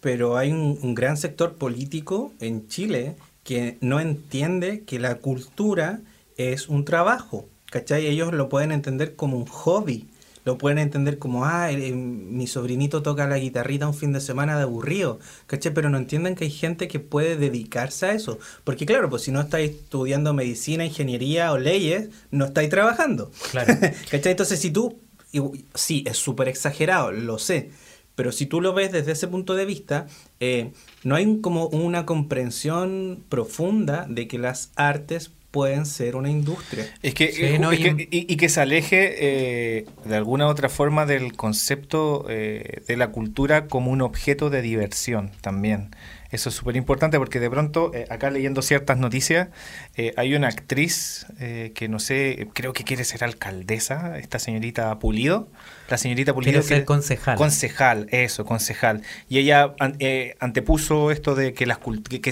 pero hay un, un gran sector político en Chile que no entiende que la cultura es un trabajo, ¿cachai? Ellos lo pueden entender como un hobby, lo pueden entender como, ah, eh, mi sobrinito toca la guitarrita un fin de semana de aburrido, ¿cachai? Pero no entienden que hay gente que puede dedicarse a eso, porque claro, pues si no estáis estudiando medicina, ingeniería o leyes, no estáis trabajando. Claro. ¿Cachai? Entonces, si tú, y- sí, es súper exagerado, lo sé, pero si tú lo ves desde ese punto de vista, eh, no hay como una comprensión profunda de que las artes pueden ser una industria. Es que, Sí, no, es y- que- y, y que se aleje eh, de alguna u otra forma del concepto eh, de la cultura como un objeto de diversión también. Eso es súper importante porque de pronto, eh, acá leyendo ciertas noticias, eh, hay una actriz eh, que no sé, creo que quiere ser alcaldesa, esta señorita Pulido. La señorita Pulido Quiere ser concejal. Concejal, eso, concejal. Y ella eh, antepuso esto de que, las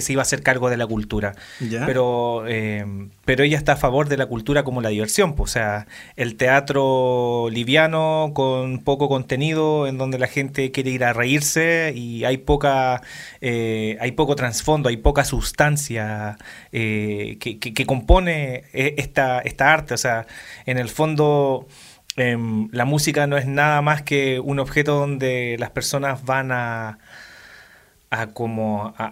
se iba a hacer cargo de la cultura. ¿Ya? Pero, eh, pero ella está a favor de la cultura como la diversión. pues, o sea, el teatro liviano con poco contenido, en donde la gente quiere ir a reírse y hay poca, eh, hay poco trasfondo, hay poca sustancia eh, que, que- que compone esta, esta arte. O sea, en el fondo em, la música no es nada más que un objeto donde las personas van a a como a,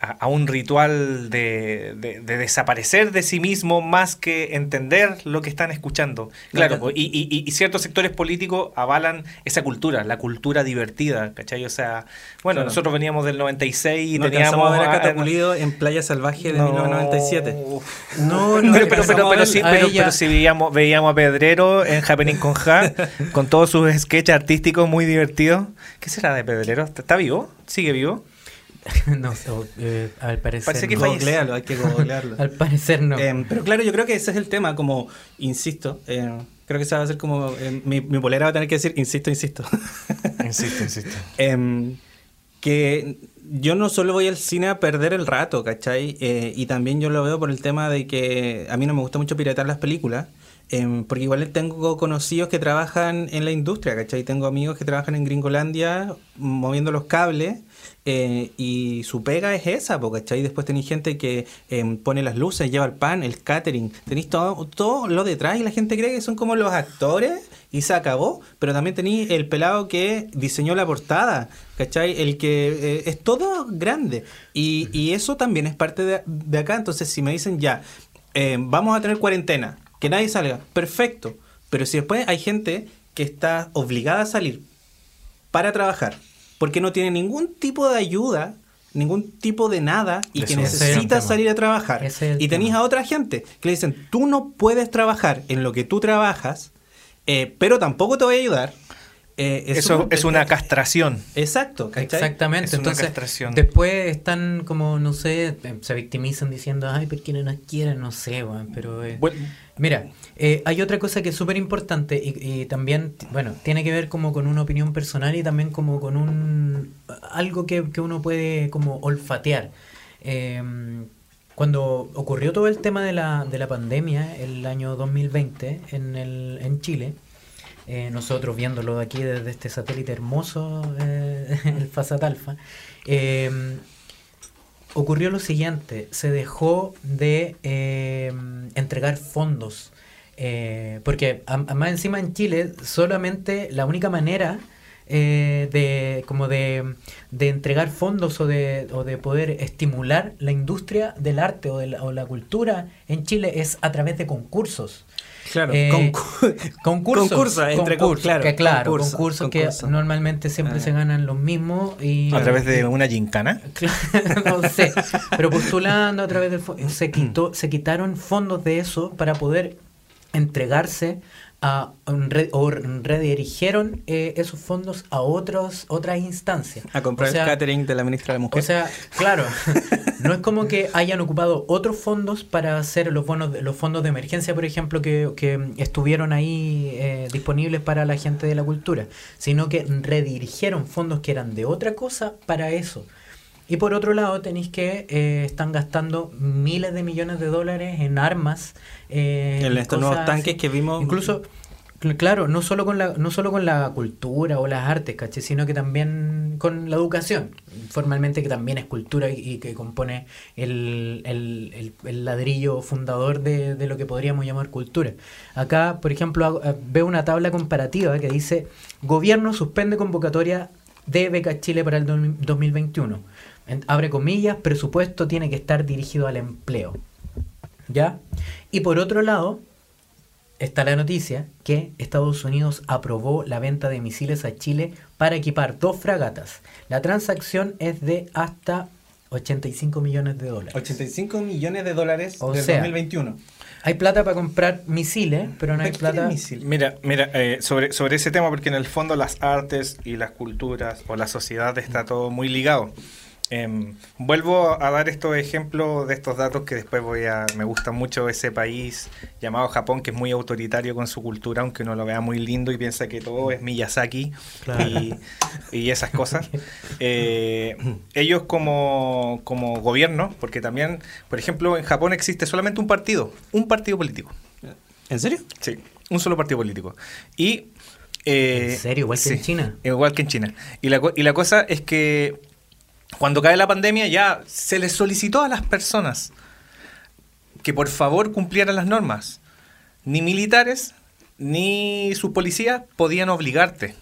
a- a- un ritual de, de- de desaparecer de sí mismo más que entender lo que están escuchando. Claro, y, y- y ciertos sectores políticos avalan esa cultura, la cultura divertida, ¿cachai? O sea, bueno, Claro. nosotros veníamos del 96 y No teníamos... a ver a a- Cata Pulido en Playa Salvaje de No. 1997. No, no, pero, pero, pero, pero sí, sí veíamos, veíamos a Pedrero en Happening con Ja, con todos sus sketches artísticos muy divertidos. ¿Qué será de Pedrero? ¿Está, está vivo? ¿Sigue vivo? no, o- eh, al parecer Parece que no. Googlealo, hay que googlearlo. Al parecer no. Em, pero claro, yo creo que ese es el tema, como, insisto, em, creo que esa va a ser como, em, mi, mi polera va a tener que decir, insisto, insisto. Insisto, insisto. Que yo no solo voy al cine a perder el rato, ¿cachai? Eh, y también yo lo veo por el tema de que a mí no me gusta mucho piratear las películas. Em, porque igual tengo conocidos que trabajan en la industria, ¿cachai? Tengo amigos que trabajan en Gringolandia moviendo los cables eh, y su pega es esa, ¿cachai? Después tenéis gente que em, pone las luces, lleva el pan, el catering, tenéis todo, todo lo detrás y la gente cree que son como los actores y se acabó, pero también tenéis el pelado que diseñó la portada, ¿cachai? El que eh, es todo grande y, y, eso también es parte de, de acá, entonces si me dicen ya, eh, vamos a tener cuarentena, que nadie salga, perfecto. Pero si después hay gente que está obligada a salir para trabajar, porque no tiene ningún tipo de ayuda, ningún tipo de nada, y que necesita salir a trabajar, y tenéis a otra gente que le dicen, tú no puedes trabajar en lo que tú trabajas, eh, pero tampoco te voy a ayudar. Eh, Eso es una castración. Exacto. Exactamente. Entonces, después están como, no sé, se victimizan diciendo, ay, ¿por qué no nos quieren? No sé, pero... Eh, mira, eh, hay otra cosa que es súper importante y, también, bueno, tiene que ver como con una opinión personal y también como con un... algo que, que uno puede como olfatear. Em, cuando ocurrió todo el tema de la, de la pandemia, el año 2020, en, el, en Chile, eh, nosotros viéndolo aquí desde este satélite hermoso, eh, el Fasat Alpha, eh, ocurrió lo siguiente, se dejó de entregar fondos, porque además encima en Chile solamente la única manera de como de, de, entregar fondos o de, o de poder estimular la industria del arte o, de o la cultura en Chile es a través de concursos. Claro, eh, concursos, concursos, entre claro, que, claro concursos que normalmente siempre se ah. ganan los mismos. Y, ¿A través de una gincana? no sé, pero postulando a través del... Se, quitó, se quitaron fondos de eso para poder entregarse a, o redirigieron eh, esos fondos a otros otras instancias. A comprar el catering de la ministra de la Mujer. O sea, claro, no es como que hayan ocupado otros fondos para hacer los bonos, los fondos de emergencia, por ejemplo, que, que estuvieron ahí eh, disponibles para la gente de la cultura, sino que redirigieron fondos que eran de otra cosa para eso. Y por otro lado, tenéis que eh, están gastando miles de millones de dólares en armas. Eh, en estos nuevos tanques que vimos. Incluso, claro, no solo con la, no solo con la cultura o las artes, ¿caché? Sino que también con la educación. Formalmente que también es cultura y, que compone el, el, el, ladrillo fundador de, de, lo que podríamos llamar cultura. Acá, por ejemplo, eh, veo una tabla comparativa que dice: Gobierno suspende convocatoria de Beca Chile para el 2021 abre comillas, presupuesto tiene que estar dirigido al empleo. ¿Ya? Y por otro lado, está la noticia que Estados Unidos aprobó la venta de misiles a Chile para equipar dos fragatas. La transacción es de hasta 85 millones de dólares. 85 millones de dólares o 2021. Hay plata para comprar misiles, pero no hay plata. Mira, mira eh, sobre, sobre ese tema, porque en el fondo las artes y las culturas o la sociedad está todo muy ligado. Em, vuelvo a dar estos ejemplos de estos datos que después voy a... Me gusta mucho ese país llamado Japón, que es muy autoritario con su cultura, aunque uno lo vea muy lindo y piensa que todo es Miyazaki y, esas cosas. Eh, ellos como, como gobierno, porque también, por ejemplo, en Japón existe solamente un partido, un partido político. ¿En serio? Sí, un solo partido político. Y... Eh, ¿En serio? Igual que en China. Igual que en China. Y la, y la cosa es que cuando cae la pandemia ya se les solicitó a las personas que por favor cumplieran las normas. Ni militares ni su policía podían obligarte.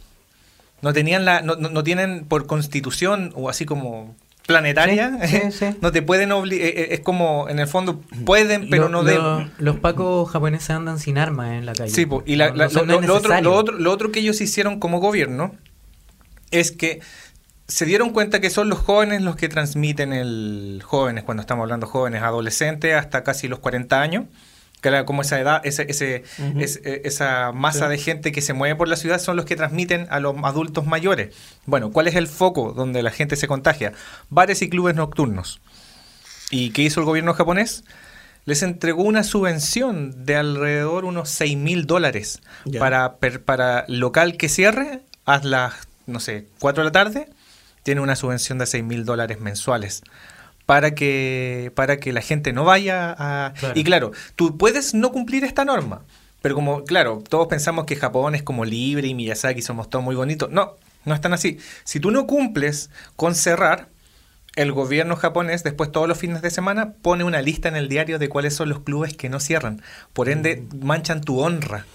No tenían la, no, no, tienen por constitución o así como planetaria, no te pueden obligar, eh, eh, es como en el fondo pueden, pero no deben. los pacos japoneses andan sin armas en la calle. Sí, y lo, otro, lo, otro, lo otro que ellos hicieron como gobierno es que se dieron cuenta que son los jóvenes los que transmiten el jóvenes, cuando estamos hablando jóvenes, adolescentes hasta casi los 40 años, que era como esa edad, ese, ese, e, esa masa de gente que se mueve por la ciudad son los que transmiten a los adultos mayores. Bueno, ¿cuál es el foco donde la gente se contagia? Bares y clubes nocturnos. ¿Y qué hizo el gobierno japonés? Les entregó una subvención de alrededor unos 6 mil dólares para, para local que cierre a las, no sé, 4 de la tarde tiene una subvención de 6 mil dólares mensuales para que, para que la gente no vaya a... Y claro, tú puedes no cumplir esta norma, Pero como, claro, todos pensamos que Japón es como libre y Miyazaki somos todos muy bonitos. No, no es tan así. Si tú no cumples con cerrar, el gobierno japonés después todos los fines de semana pone una lista en el diario de cuáles son los clubes que no cierran. Por ende, manchan tu honra.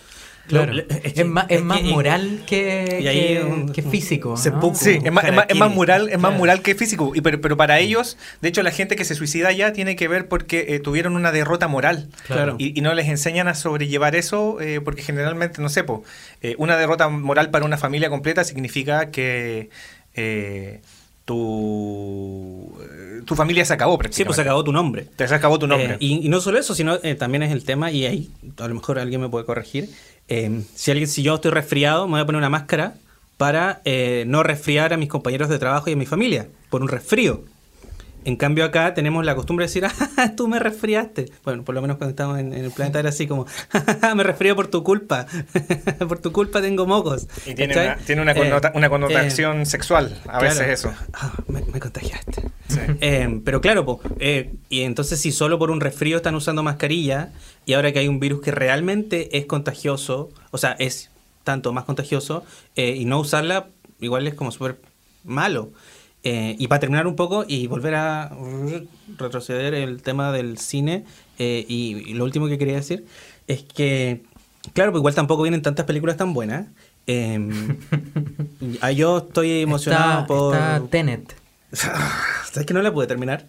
Claro. Lo- Es, más, es más moral que, y ahí que- físico. se ¿no? Sí, es más, es más- es más Harakiri. moral, es más moral que físico. Y pero, pero para ellos, de hecho, la gente que se suicida ya tiene que ver porque eh, tuvieron una derrota moral. Claro. Y, y no les enseñan a sobrellevar eso eh, porque generalmente, no sé, po, eh, una derrota moral para una familia completa significa que eh, tu, eh, tu familia se acabó Sí, prácticamente. pues se acabó tu nombre. Te se acabó tu nombre. Eh, y, y no solo eso, sino eh, también es el tema, y ahí a lo mejor alguien me puede corregir. eh, si alguien, si yo estoy resfriado, me voy a poner una máscara para eh, no resfriar a mis compañeros de trabajo y a mi familia por un resfrío. En cambio acá tenemos la costumbre de decir, ah, tú me resfriaste. Bueno, por lo menos cuando estamos en, en el planeta era así como, me resfrío por tu culpa. por tu culpa tengo mocos. Y tiene ¿Cachai? una, tiene una, Eh, connota- una eh, connotación sexual, a Claro. veces eso. Ah, me, me contagiaste. Eh, pero claro, po, y entonces si solo por un resfrío están usando mascarilla y ahora que hay un virus que realmente es contagioso, o sea, es tanto más contagioso, eh, y no usarla igual es como súper malo. Eh, y para terminar un poco y volver a retroceder el tema del cine, eh, y, y lo último que quería decir es que, claro, pues igual tampoco vienen tantas películas tan buenas. Eh, yo estoy emocionado está, por... está Tenet. ¿Sabes que no la pude terminar?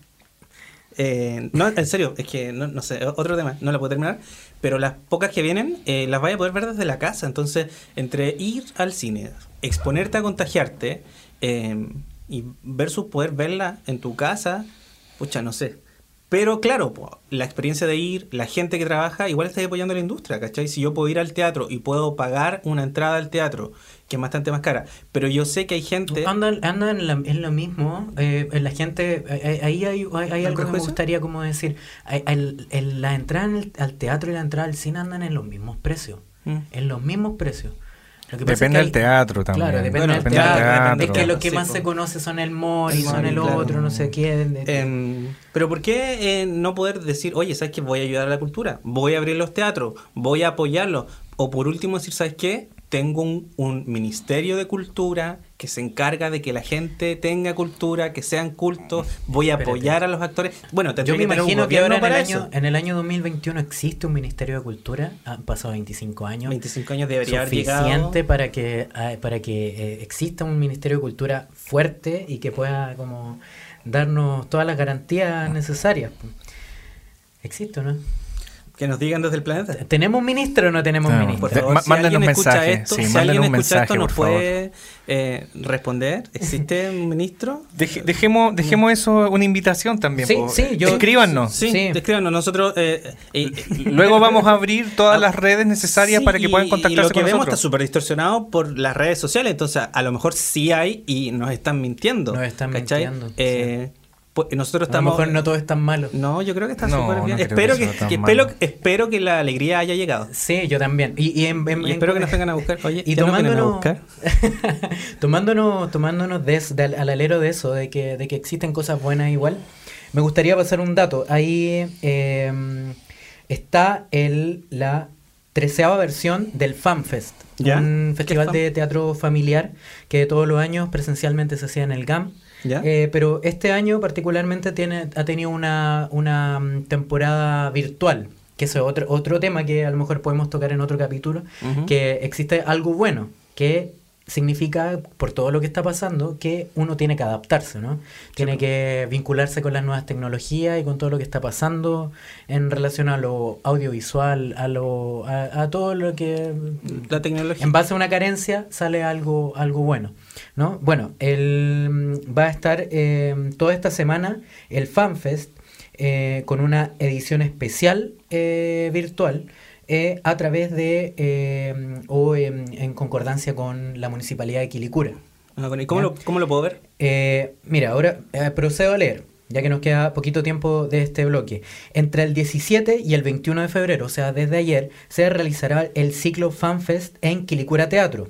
Eh, no, en serio, es que no, no sé, otro tema, no la puedo terminar, pero las pocas que vienen eh, las vaya a poder ver desde la casa. Entonces, entre ir al cine, exponerte a contagiarte eh, y versus poder verla en tu casa, pucha, no sé. Pero claro, po, la experiencia de ir, la gente que trabaja, igual está apoyando a la industria, ¿cachai? Si yo puedo ir al teatro y puedo pagar una entrada al teatro, que es bastante más cara, pero yo sé que hay gente... Andan, andan en, la- en lo mismo. eh, la gente. eh, Ahí hay, hay, hay algo que me gustaría como decir. el- el- la entrada en el- al teatro y la entrada al cine andan en los mismos precios. Mm. En los mismos precios. Lo que pasa Depende es del teatro también. Claro, depende Bueno, del depende del teatro. teatro. Es que lo que Sí, más se conoce son el El son el claro. otro, no sé quién. Em, pero ¿por qué eh, no poder decir, oye, ¿sabes qué? Voy a ayudar a la cultura, voy a abrir los teatros, voy a apoyarlos? O por último decir, ¿sabes qué? Tengo un, un ministerio de cultura que se encarga de que la gente tenga cultura, que sean cultos, voy a Espérate. apoyar a los actores. Bueno, Yo me imagino que ahora en el, año, en el año 2021 existe un Ministerio de Cultura. Han pasado 25 años. 25 años debería haber llegado. suficiente para que ah, para que eh, exista un Ministerio de Cultura fuerte y que pueda como darnos todas las garantías necesarias. ¿Existe o no? Que nos digan desde el planeta. ¿Tenemos ministro o no tenemos No, ministro? Por favor, si mándenos alguien escucha mensajes, esto, sí, si alguien escucha esto, nos puede eh, responder. ¿Existe un ministro? Deje- dejemos, dejemos eso una invitación también. Sí, sí, yo- Escríbanos. Sí, Sí. descríbanos. Nosotros. eh, eh, Luego vamos a abrir todas las redes necesarias Sí, para que puedan contactarse y lo que con vemos nosotros. está súper distorsionado por las redes sociales, entonces a lo mejor sí hay y nos están mintiendo. Nos están ¿cachai? mintiendo, Eh, pues, nosotros A lo estamos... mejor no todo es tan malo. No, yo creo que está No, súper bien. espero que espero, espero que la alegría haya llegado. Sí, yo también. Y, y en- en- Y espero que nos vengan a buscar. Oye, y ¿ya nos vienen a tomándonos, buscar? tomándonos, tomándonos de, eso- de al, al alero de eso, de que, de que existen cosas buenas igual, me gustaría pasar un dato. Ahí eh, está el, la treceava versión del FanFest, ¿Ya? un ¿Qué festival es de teatro familiar que todos los años presencialmente se hacía en el GAM. ¿Ya? Eh, pero este año particularmente tiene, ha tenido una, una mm, temporada virtual, que es otro, otro tema que a lo mejor podemos tocar en otro capítulo, que existe algo bueno, que significa, por todo lo que está pasando, que uno tiene que adaptarse, ¿no? Tiene que vincularse con las nuevas tecnologías y con todo lo que está pasando en relación a lo audiovisual, a, lo, a, a todo lo que La tecnología. en base a una carencia sale algo, algo bueno. ¿no? Bueno, el, va a estar eh, toda esta semana el FanFest eh, con una edición especial eh, virtual eh, a través de eh, o en, en concordancia con la Municipalidad de Quilicura. Ah, bueno, ¿Y cómo ¿Ya? lo, cómo lo puedo ver? Eh, mira, ahora eh, procedo a leer, ya que nos queda poquito tiempo de este bloque. Entre el 17 y el 21 de febrero, o sea, desde ayer, se realizará el ciclo FanFest en Quilicura Teatro,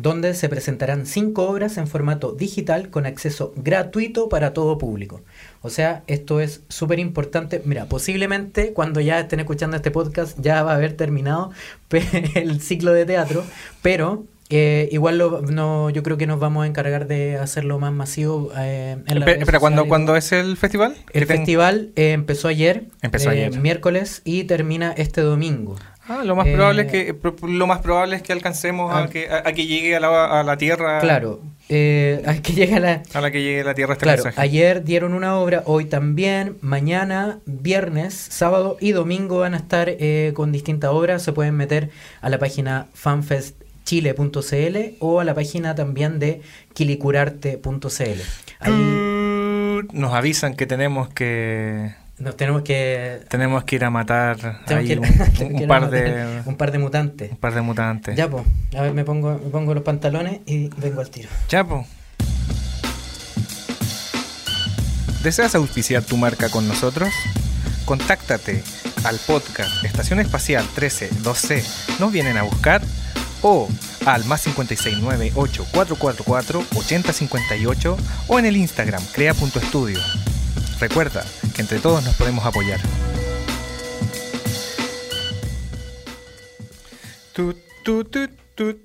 donde se presentarán cinco obras en formato digital con acceso gratuito para todo público. O sea, esto es súper importante. Mira, posiblemente cuando ya estén escuchando este podcast ya va a haber terminado el ciclo de teatro, pero eh, igual lo, no, yo creo que nos vamos a encargar de hacerlo más masivo. Eh, en Espera, ¿cuándo, sociales. ¿cuándo es el festival? El festival eh, empezó ayer, Empezó eh, ayer. miércoles, y termina este domingo. Ah, lo más Eh, probable es que pro- lo más probable es que alcancemos a, que, a, a que llegue a la, a la tierra. Claro, eh, hay que llegar a la... A la que llegue a la tierra este Claro, mensaje. ayer dieron una obra, hoy también, mañana, viernes, sábado y domingo van a estar eh, con distintas obras. Se pueden meter a la página fanfestchile.cl o a la página también de quilicurarte.cl. Ahí Tut, Nos avisan que tenemos que nos tenemos que... tenemos que ir a matar ahí un, par de un par de mutantes. un par de mutantes. Ya, pues, a ver, me pongo, me pongo los pantalones y vengo al tiro. Ya, po. ¿Deseas auspiciar tu marca con nosotros? Contáctate al podcast Estación Espacial 13 2C ¿Nos vienen a buscar? O al más 569 8444 8058 o en el Instagram crea.estudio. Recuerda que entre todos nos podemos apoyar. Tut, tut, tut.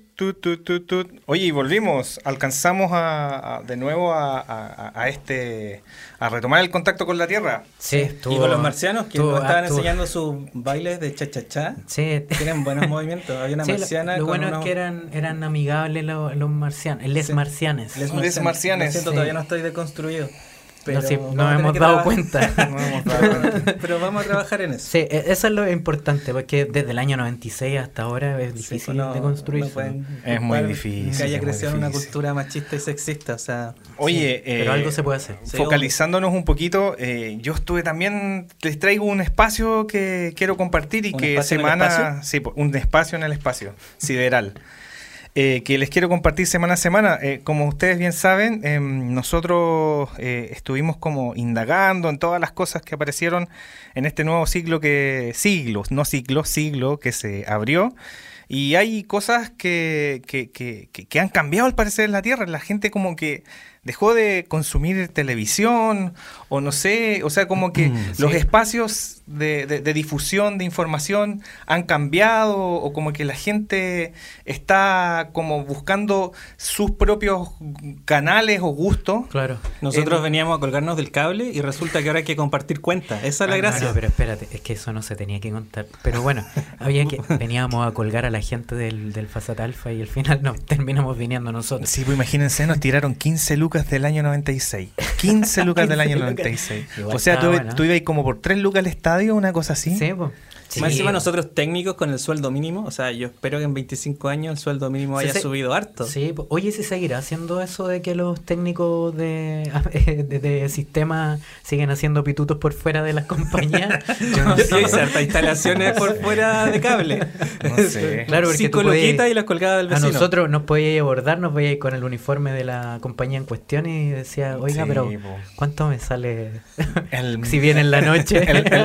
Oye, y volvimos, alcanzamos a, a- de nuevo a, a- a este a retomar el contacto con la Tierra. Sí, estuvo- y con los marcianos que nos estaban enseñando sus bailes de cha-cha-cha. Sí, Tienen buenos movimientos. Había una Sí, lo- marciana lo, con bueno unos- es que eran, eran amigables los, los marcianos, les Sí. marcianes. Les Les marcianes. Lo siento, Sí. todavía no estoy deconstruido. Pero No, sí, hemos dado cuenta. No hemos dado cuenta. pero vamos a trabajar en eso. Sí, e- eso es lo importante, porque desde el año 96 hasta ahora es Sí, difícil pues no- de construir. no pueden Es muy difícil, Que haya crecido una cultura machista y sexista. O sea, Oye, pero eh, algo se puede hacer. Sí, focalizándonos un poquito, eh, yo estuve también, les traigo un espacio que quiero compartir y ¿Un que espacio en el semana, sí, un espacio en el espacio sideral. Eh, que les quiero compartir semana a semana. Eh, como ustedes bien saben, em, nosotros eh, estuvimos como indagando en todas las cosas que aparecieron en este nuevo siglo que, siglos, no siglo, siglo que se abrió. Y hay cosas que, que, que- que- que han cambiado al parecer en la Tierra. La gente como que dejó de consumir televisión o no sé, o sea, como que los espacios de, de- de difusión de información han cambiado o como que la gente está como buscando sus propios canales o gustos. Claro. nosotros En- veníamos a colgarnos del cable y resulta que ahora hay que compartir cuentas. Esa es la Ah, gracia. no, pero espérate, es que eso no se tenía que contar. Pero bueno, había que veníamos a colgar a la gente del, del Fasat Alpha y al final no, terminamos viniendo nosotros. Sí, pues imagínense, nos tiraron 15 lucas del año 96. 15 lucas del 15 año lucas. 96. Igual O sea, tú, tú ibas como por 3 lucas al estadio, una cosa así. Sí, po. Sí. Más encima nosotros técnicos con el sueldo mínimo, o sea, yo espero que en 25 años el sueldo mínimo haya sí. subido harto. Sí, oye, ¿se seguirá haciendo eso de que los técnicos de, de, de sistema siguen haciendo pitutos por fuera de las compañías? Yo no Yo sé. hice hartas instalaciones por fuera de cable. No sé. Claro, porque tú podías- y las colgadas del A vecino. nosotros nos podíais abordar, nos veíais con el uniforme de la compañía en cuestión y decía, oiga, Sí, pero po. ¿cuánto me sale El- si viene en la noche? El, el,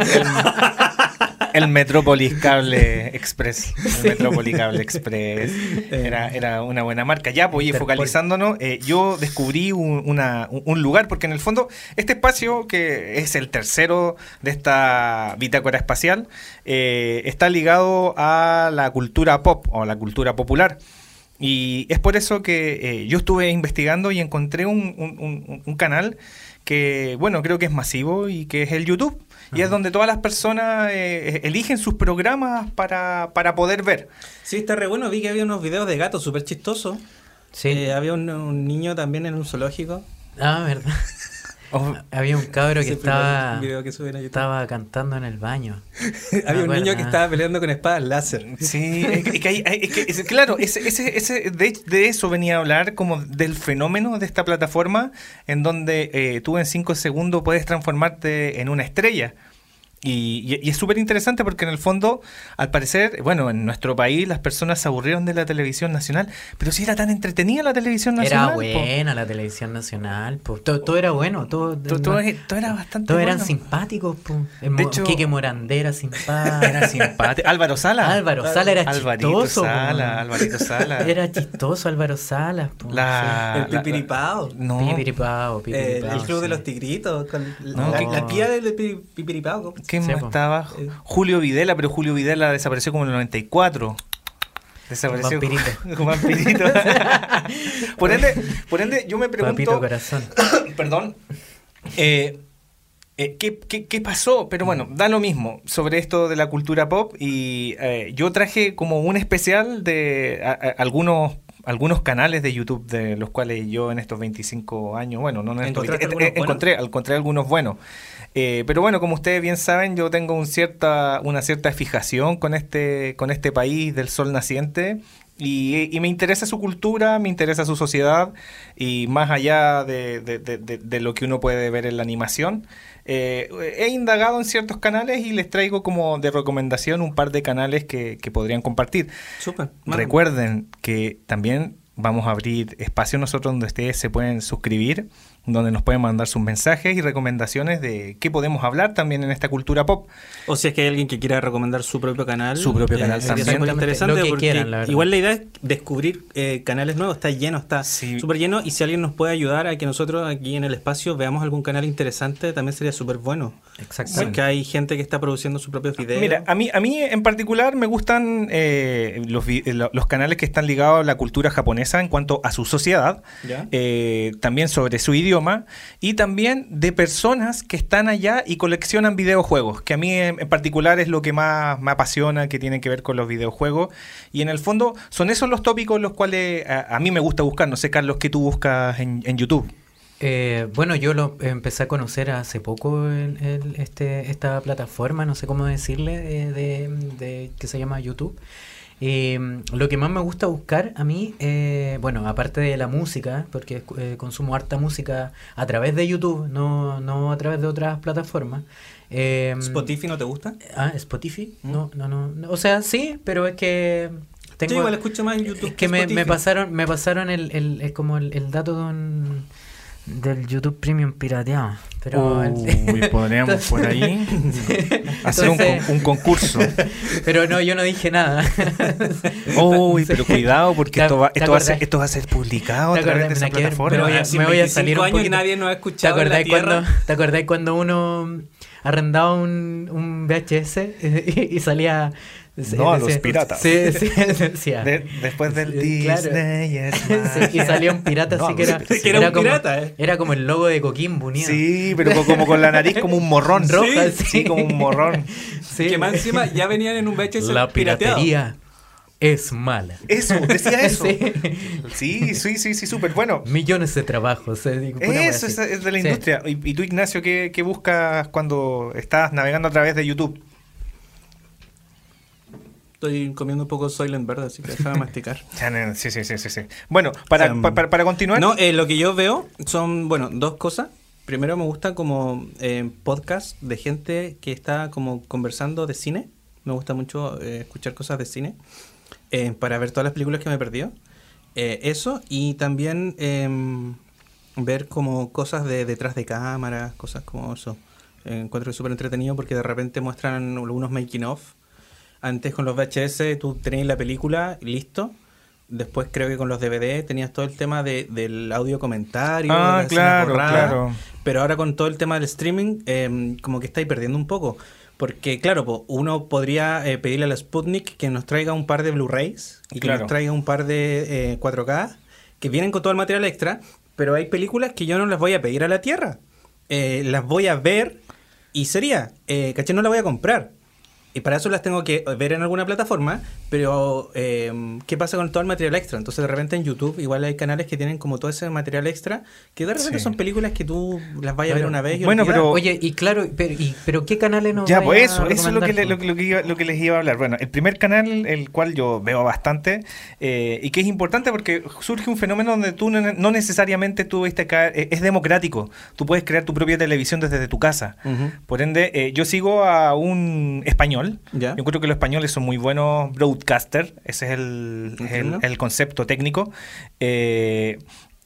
el- Metropolis Cable Express. El Metropolis Cable Express. Era, era una buena marca. Ya, pues, y focalizándonos, eh, yo descubrí un, una- un- lugar, porque en el fondo, este espacio, que es el tercero de esta bitácora espacial, eh, está ligado a la cultura pop o a la cultura popular. Y es por eso que eh, yo estuve investigando y encontré un- un canal que, bueno, creo que es masivo y que es el YouTube. Y es donde todas las personas eh, eligen sus programas para, para poder ver. Sí, está re bueno. Vi que había unos videos de gatos súper chistosos. Sí. Eh, había un, un niño también en un zoológico. Ah, verdad. Oh, Había un cabro que estaba, video que estaba cantando en el baño. había un niño que estaba peleando con espadas láser. Sí, es que, hay- hay- es que- es- claro, ese, ese, ese- de, de eso venía a hablar como del fenómeno de esta plataforma en donde eh, tú en cinco segundos puedes transformarte en una estrella. Y, y- y es súper interesante porque en el fondo, al parecer, bueno, en nuestro país las personas se aburrieron de la televisión nacional, pero si era tan entretenida la televisión nacional. Era po. buena la televisión nacional, po. Todo, todo era bueno, todo, Todo, todo- todo era bastante todos eran simpáticos, po. De Mo- hecho- Quique Morandera simpático. Era simpático. Álvaro Sala. Álvaro Sala era Alvarito chistoso. Sala. Alvarito Sala. Era chistoso Álvaro Salas, po. La- El pipiripao. No. Pipiripao, Eh, pipiripao, el club de sí. los tigritos. Con No, la, que- la tía del pi- pipiripao. ¿Cómo se ¿Quién más po. estaba? Eh. Julio Videla, pero Julio Videla desapareció como en el 94. Desapareció Un vampirito. vampirito. por, ende, por ende, yo me Papito pregunto, corazón. perdón, eh, eh, ¿qué, qué, qué pasó? Pero bueno, da lo mismo sobre esto de la cultura pop y eh, yo traje como un especial de a- a- algunos algunos canales de YouTube de los cuales yo en estos 25 años, bueno, no en estos ¿Encontraste 20, algunos eh, encontré, encontré algunos buenos. Eh, pero bueno, como ustedes bien saben, yo tengo un cierta, una cierta fijación con este, con este país del sol naciente. Y, y me interesa su cultura, me interesa su sociedad, y más allá de, de- de- de- lo que uno puede ver en la animación, eh, he indagado en ciertos canales y les traigo como de recomendación un par de canales que, que podrían compartir. Mano. Recuerden que también vamos a abrir espacio nosotros donde ustedes se pueden suscribir, donde nos pueden mandar sus mensajes y recomendaciones de qué podemos hablar también en esta cultura pop. O si es que hay alguien que quiera recomendar su propio canal. Su propio canal es también. súper interesante Lo que porque quieran, la verdad. igual la idea es descubrir eh, canales nuevos. Está lleno, está Sí. súper lleno. Y si alguien nos puede ayudar a que nosotros aquí en el espacio veamos algún canal interesante, también sería súper bueno. Exactamente. Porque hay gente que está produciendo sus propios videos. Mira, a mí, a mí en particular me gustan eh, los, eh, lo- los canales que están ligados a la cultura japonesa en cuanto a su sociedad, ¿Ya? eh, también sobre su idioma y también de personas que están allá y coleccionan videojuegos, que a mí en, particular es lo que más me apasiona, que tiene que ver con los videojuegos. Y en el fondo son esos los tópicos los cuales a, a mí me gusta buscar. No sé, Carlos, ¿qué tú buscas en, en YouTube? Eh, bueno, yo lo empecé a conocer hace poco este, esta plataforma, no sé cómo decirle, de, de- de- que se llama YouTube. Eh, lo que más me gusta buscar a mí, eh, bueno, aparte de la música, porque eh, consumo harta música a través de YouTube, no, no a través de otras plataformas. eh, ¿Spotify no te gusta? Ah, Spotify. No, no, no, no. O sea, sí, pero es que tengo. Yo igual escucho más en YouTube. Es que me, me pasaron, me pasaron el, el, el- como el, el dato de un- del YouTube Premium pirateado. Pero Uy, podríamos por ahí hacer un, Entonces- con- un concurso. pero no, yo no dije nada. Uy, pero cuidado porque ¿Te- esto va, te esto, va a ser, esto va a ser publicado a ¿Te través de esa plataforma. pero voy a- me voy a 25 salir un años y nadie nos ha ¿Te escuchado la acordás, cuando, Tierra. ¿Te acordás cuando uno arrendaba un, un VHS y, y salía... No, a los piratas. Sí, sí, decía. De- después del Sí, claro. Disney es Sí, y salía un pirata No, así que era, sí, que era un como, pirata, eh. era como el logo de Coquimbo unido. Sí, pero co- como con la nariz como un morrón. Roja, sí, sí. como un morrón. Sí. Que más encima ya venían en un VHS La piratería es mala. Eso, decía eso. Sí. Sí, sí, sí, sí, súper bueno. Millones de trabajos. eh, Eso es, de la Sí. industria. Y, y tú, Ignacio, ¿qué, qué buscas cuando estás navegando a través de YouTube? Estoy comiendo un poco Soylent Verde, así que déjame masticar. Sí, sí, sí, sí, sí. Bueno, para, Um, pa- para, para continuar. No, eh, lo que yo veo son, bueno, dos cosas. Primero me gusta como eh, podcast de gente que está como conversando de cine. Me gusta mucho eh, escuchar cosas de cine para ver todas las películas que me he perdido. Eso y también em, ver como cosas de detrás de cámara, cosas como eso. Encuentro súper entretenido porque de repente muestran algunos making of. Antes con los VHS tú tenías la película listo. Después creo que con los DVD tenías todo el tema de, del audio comentario. Ah, claro, claro. Pero ahora con todo el tema del streaming, em, como que estáis perdiendo un poco. Porque, claro, po, uno podría eh, pedirle a la Sputnik que nos traiga un par de Blu-rays y que Claro. nos traiga un par de eh, 4K que vienen con todo el material extra. Pero hay películas que yo no las voy a pedir a la Tierra. Eh, las voy a ver y sería, eh, ¿caché? No la voy a comprar. Y para eso las tengo que ver en alguna plataforma, pero eh, ¿qué pasa con todo el material extra? Entonces de repente en YouTube igual hay canales que tienen como todo ese material extra, que de repente Sí. son películas que tú las vayas a ver una vez y Bueno, olvidar. pero- Oye, y claro, pero, y- pero ¿qué canales nos Ya, pues eso, eso es lo que, le- lo, que- lo que iba- lo que les iba a hablar. Bueno, el primer canal, el cual yo veo bastante, eh, y que es importante porque surge un fenómeno donde tú no, no necesariamente tú viste acá, eh, es democrático. Tú puedes crear tu propia televisión desde tu casa. Por ende, eh, yo sigo a un español. Yo creo que los españoles son muy buenos broadcaster. Ese es el, el- concepto técnico. Eh,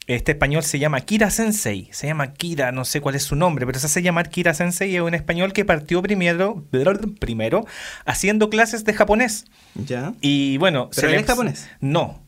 este español se llama Kira Sensei. Se llama Kira, no sé cuál es su nombre, pero se hace llamar Kira Sensei. Es un español que partió primero, primero haciendo clases de japonés. Ya. Y bueno, ¿Pero se él le- es japonés? No.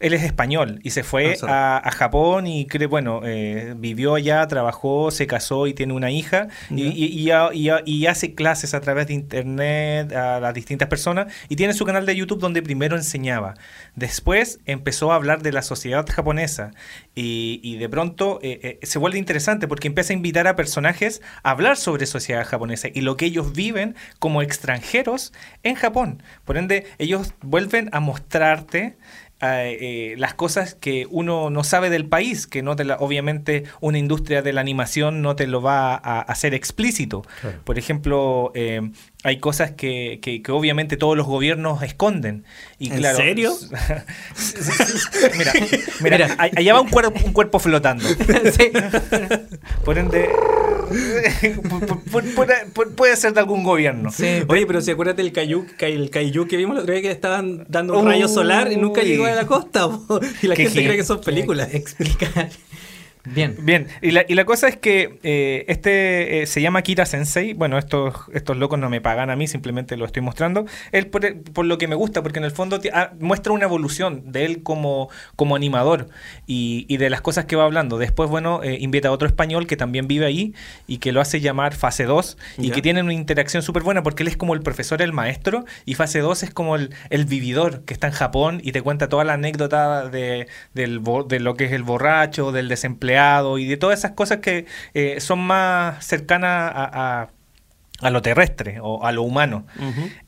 Él es español y se fue Ah, a, a Japón y creo, bueno, eh, vivió allá, trabajó, se casó y tiene una hija y, Ya. y- y ha- y ha- y hace clases a través de internet a las distintas personas y tiene su canal de YouTube donde primero enseñaba. Después empezó a hablar de la sociedad japonesa y, y de pronto eh, eh, se vuelve interesante porque empieza a invitar a personajes a hablar sobre sociedad japonesa y lo que ellos viven como extranjeros en Japón. Por ende, ellos vuelven a mostrarte eh, eh, las cosas que uno no sabe del país, que no te la, obviamente una industria de la animación no te lo va a, hacer explícito. Claro. Por ejemplo, eh, hay cosas que, que- que obviamente todos los gobiernos esconden. Y ¿En claro, serio? mira, mira, allá va un cuerpo, un cuerpo flotando. Sí. Por ende, puede, pu- puede ser de algún gobierno. Sí, Oye, pero si acuérdate el kaiju, el kaiju que vimos el otro día que estaban dando un rayo solar y nunca llegó a la costa. po. Y la gente cree que son películas. Explicar. Bien. Bien, y la, y la cosa es que eh, este eh, se llama Kira Sensei. Bueno, estos, estos locos no me pagan a mí, simplemente lo estoy mostrando. Él por, por lo que me gusta, porque en el fondo ah, muestra una evolución de él como, como animador y, y de las cosas que va hablando. Después, bueno, eh, invita a otro español que también vive ahí y que lo hace llamar Fase 2 y que tienen una interacción súper buena porque él es como el profesor, el maestro, y Fase 2 es como el, el vividor que está en Japón y te cuenta toda la anécdota de, del de lo que es el borracho, del desempleado y de todas esas cosas que eh, son más cercanas a, a- a lo terrestre o a lo humano.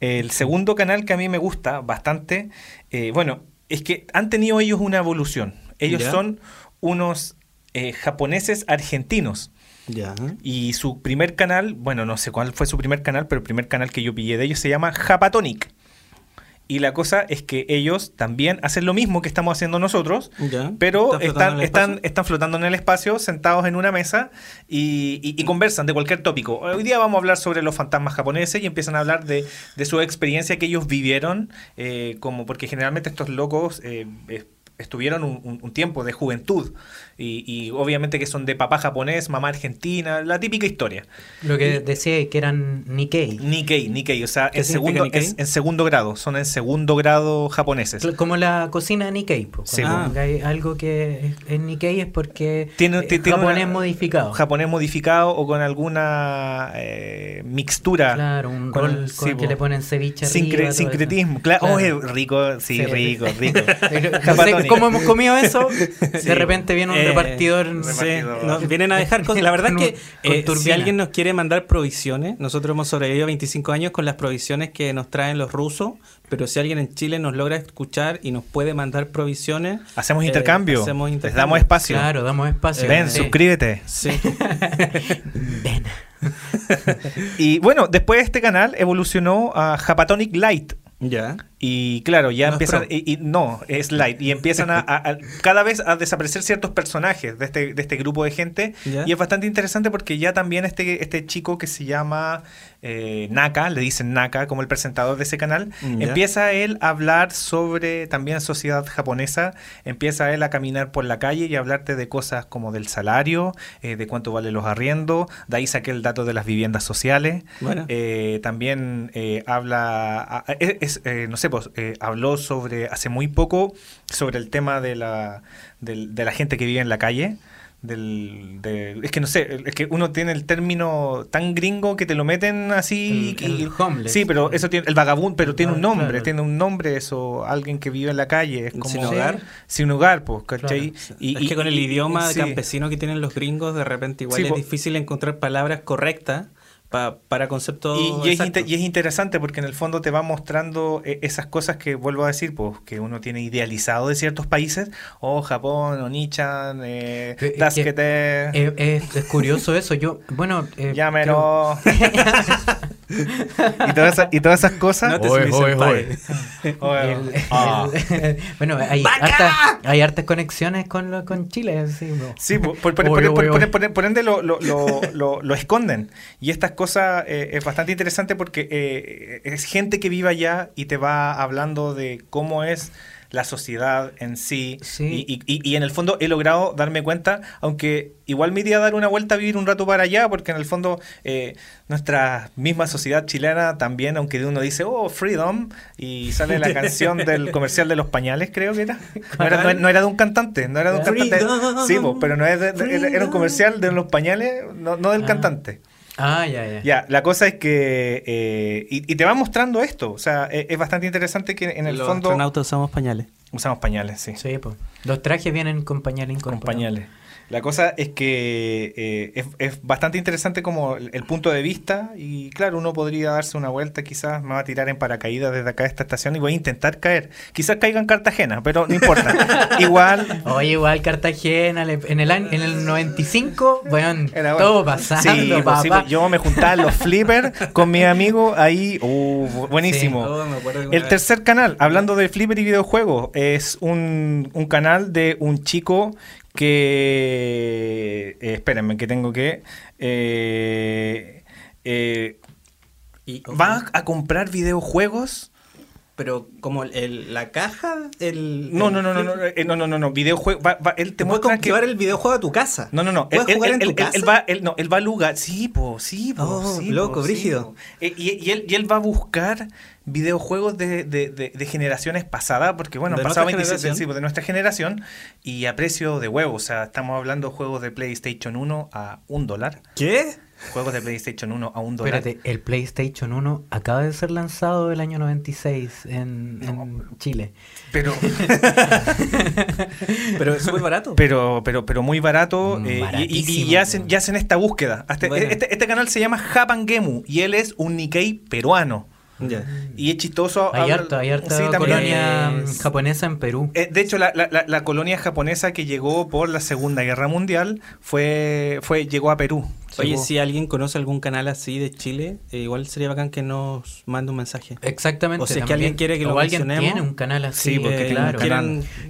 El segundo canal que a mí me gusta bastante, eh, bueno, es que han tenido ellos una evolución. Ellos son unos eh, japoneses argentinos. Y su primer canal, bueno, no sé cuál fue su primer canal, pero el primer canal que yo pillé de ellos se llama Japatonic. Y la cosa es que ellos también hacen lo mismo que estamos haciendo nosotros, Ya. pero ¿Están flotando en están, el están, flotando en el espacio, sentados en una mesa y, y- y conversan de cualquier tópico. Hoy día vamos a hablar sobre los fantasmas japoneses y empiezan a hablar de, de su experiencia que ellos vivieron, eh, como porque generalmente estos locos eh, eh, estuvieron un, un- un tiempo de juventud y, y obviamente que son de papá japonés, mamá argentina, la típica historia. Lo que decía que eran Nikkei. Nikkei, Nikkei, o sea, ¿Qué en segundo, es- en segundo grado, son en segundo grado japoneses. Como la cocina Nikkei. Sí, po. hay algo que es, Nikkei es porque Tiene- ti- tiene japonés una- modificado. japonés modificado o con alguna eh, mixtura. Claro, un Con- rol sí, con que po. le ponen ceviche Sincre- arriba, sincretismo, claro. Oh, es rico, sí, Sí. rico, rico. No sé cómo hemos comido eso. De repente viene un Eh, repartidor. Sí, Repartidor. nos vienen a dejar cosas. La verdad es que Con eh, si alguien nos quiere mandar provisiones, nosotros hemos sobrevivido 25 años con las provisiones que nos traen los rusos, pero si alguien en Chile nos logra escuchar y nos puede mandar provisiones, Hacemos eh, intercambio. hacemos Les intercambio. damos espacio. Claro, damos espacio. Ven, Sí. suscríbete. Sí. Ven. Y bueno, después este canal evolucionó a Japatonic Light. ya. Y claro, ya No empiezan. Y, y no, es light. Y empiezan a, a- a- cada vez a desaparecer ciertos personajes de este, de este grupo de gente. Ya. Y es bastante interesante porque ya también este, este chico que se llama eh, Naka, le dicen Naka como el presentador de ese canal, Ya. empieza él a hablar sobre también sociedad japonesa. Empieza él a caminar por la calle y a hablarte de cosas como del salario, eh, de cuánto valen los arriendos. De ahí saqué el dato de las viviendas sociales. Bueno. Eh, también eh, habla, es, es, eh, no sé, pues, eh, habló sobre, hace muy poco, sobre el tema de la, del- de la gente que vive en la calle. Del, de- es que no sé, es que uno tiene el término tan gringo que te lo meten así. El- y- el homeless. Sí, pero eso tiene, el vagabundo, pero tiene un Ah, nombre, claro. tiene un nombre eso, alguien que vive en la calle. Es como, Sin hogar. Sin hogar, pues, ¿cachai? Claro. Y- es que con el y- idioma sí. campesino que tienen los gringos, de repente igual Sí, es po- difícil encontrar palabras correctas pa- para conceptos. Y, y es y interesante porque en el fondo te va mostrando eh, esas cosas que vuelvo a decir, pues que uno tiene idealizado de ciertos países, o Japón, o Nichan, eh, Daskete, Eh, es, es curioso eso. Yo, bueno, eh, Llámelo. y, todas esas, y todas esas cosas. No te Oye, El- ah. el- bueno, hay hartas, hay hartas conexiones con, lo- con Chile. Sí, bro. Sí, por, por- por- Oye, por- por- oye, por- oye. por- por ende lo, lo- lo- lo- lo esconden. Y estas cosas eh, es bastante interesante porque eh, es gente que vive allá y te va hablando de cómo es la sociedad en sí. Sí. Y, y- y en el fondo he logrado darme cuenta, aunque igual me iría a dar una vuelta a vivir un rato para allá, porque en el fondo eh, nuestra misma sociedad chilena también, aunque uno dice, oh, freedom, y sale la canción del comercial de los pañales, creo que era. No era, no- era de un cantante, no era de un cantante. Sí, pero no es de- de- era, era un comercial de los pañales, no, no del Ah. cantante. Ah, ya, ya. Ya, la cosa es que. eh, y, y te va mostrando esto. O sea, es, es bastante interesante que en el Los fondo. astronautas usamos pañales. Usamos pañales, sí. Sí, pues. Los trajes vienen con pañales Con incorporados. pañales. La cosa es que eh, es, es bastante interesante como el, el punto de vista y claro, uno podría darse una vuelta, quizás me va a tirar en paracaídas desde acá de esta estación y voy a intentar caer. Quizás caiga en Cartagena, pero no importa. Igual... Oye, igual Cartagena, en el año, en el 95, bueno, Era bueno. todo pasando, Sí, pues, sí, pues, yo me juntaba en los flippers con mi amigo ahí. uh, buenísimo. Oh, me El tercer canal, hablando de flipper y videojuegos, es un, un canal de un chico que... eh, espérenme, que tengo que... eh, eh, va a comprar videojuegos. Pero como el- la caja, el. No, el no, no, no, no, eh, no, no, no, no, videojuegos. Va, va- él te muestra que... llevar el videojuego a tu casa. No, no, no. ¿Puedes él, jugar él- en tu casa? él va, él, no, él va a lugar. Sí, po, sí, po, Oh, sí, loco, po, sí, brígido. po. Eh, y, y él, y él va a buscar videojuegos de, de- de- de generaciones pasadas, porque bueno, han pasado nuestra 26 generación. sí, de nuestra generación, y a precio de huevo. O sea, estamos hablando de juegos de PlayStation 1 a un dólar. ¿Qué? Juegos de PlayStation 1 a un dólar. Espérate, el PlayStation 1 acaba de ser lanzado el año 96 en, en Chile. Pero, Pero es súper barato. pero, pero, pero muy barato. Mm, eh, y- y, hacen, po. y hacen esta búsqueda. Hasta- Bueno. este, este canal se llama Japan Gemu y él es un Nikkei peruano. Y es chistoso. Hay harta, hay harta Sí, colonia es- japonesa en Perú. Eh, de hecho, la, la- la- la colonia japonesa que llegó por la Segunda Guerra Mundial fue, fue llegó a Perú. Oye, si alguien conoce algún canal así de Chile, eh, igual sería bacán que nos mande un mensaje. Exactamente. O si es que alguien quiere que lo o alguien mencionemos. tiene un canal así, Sí, porque eh, claro.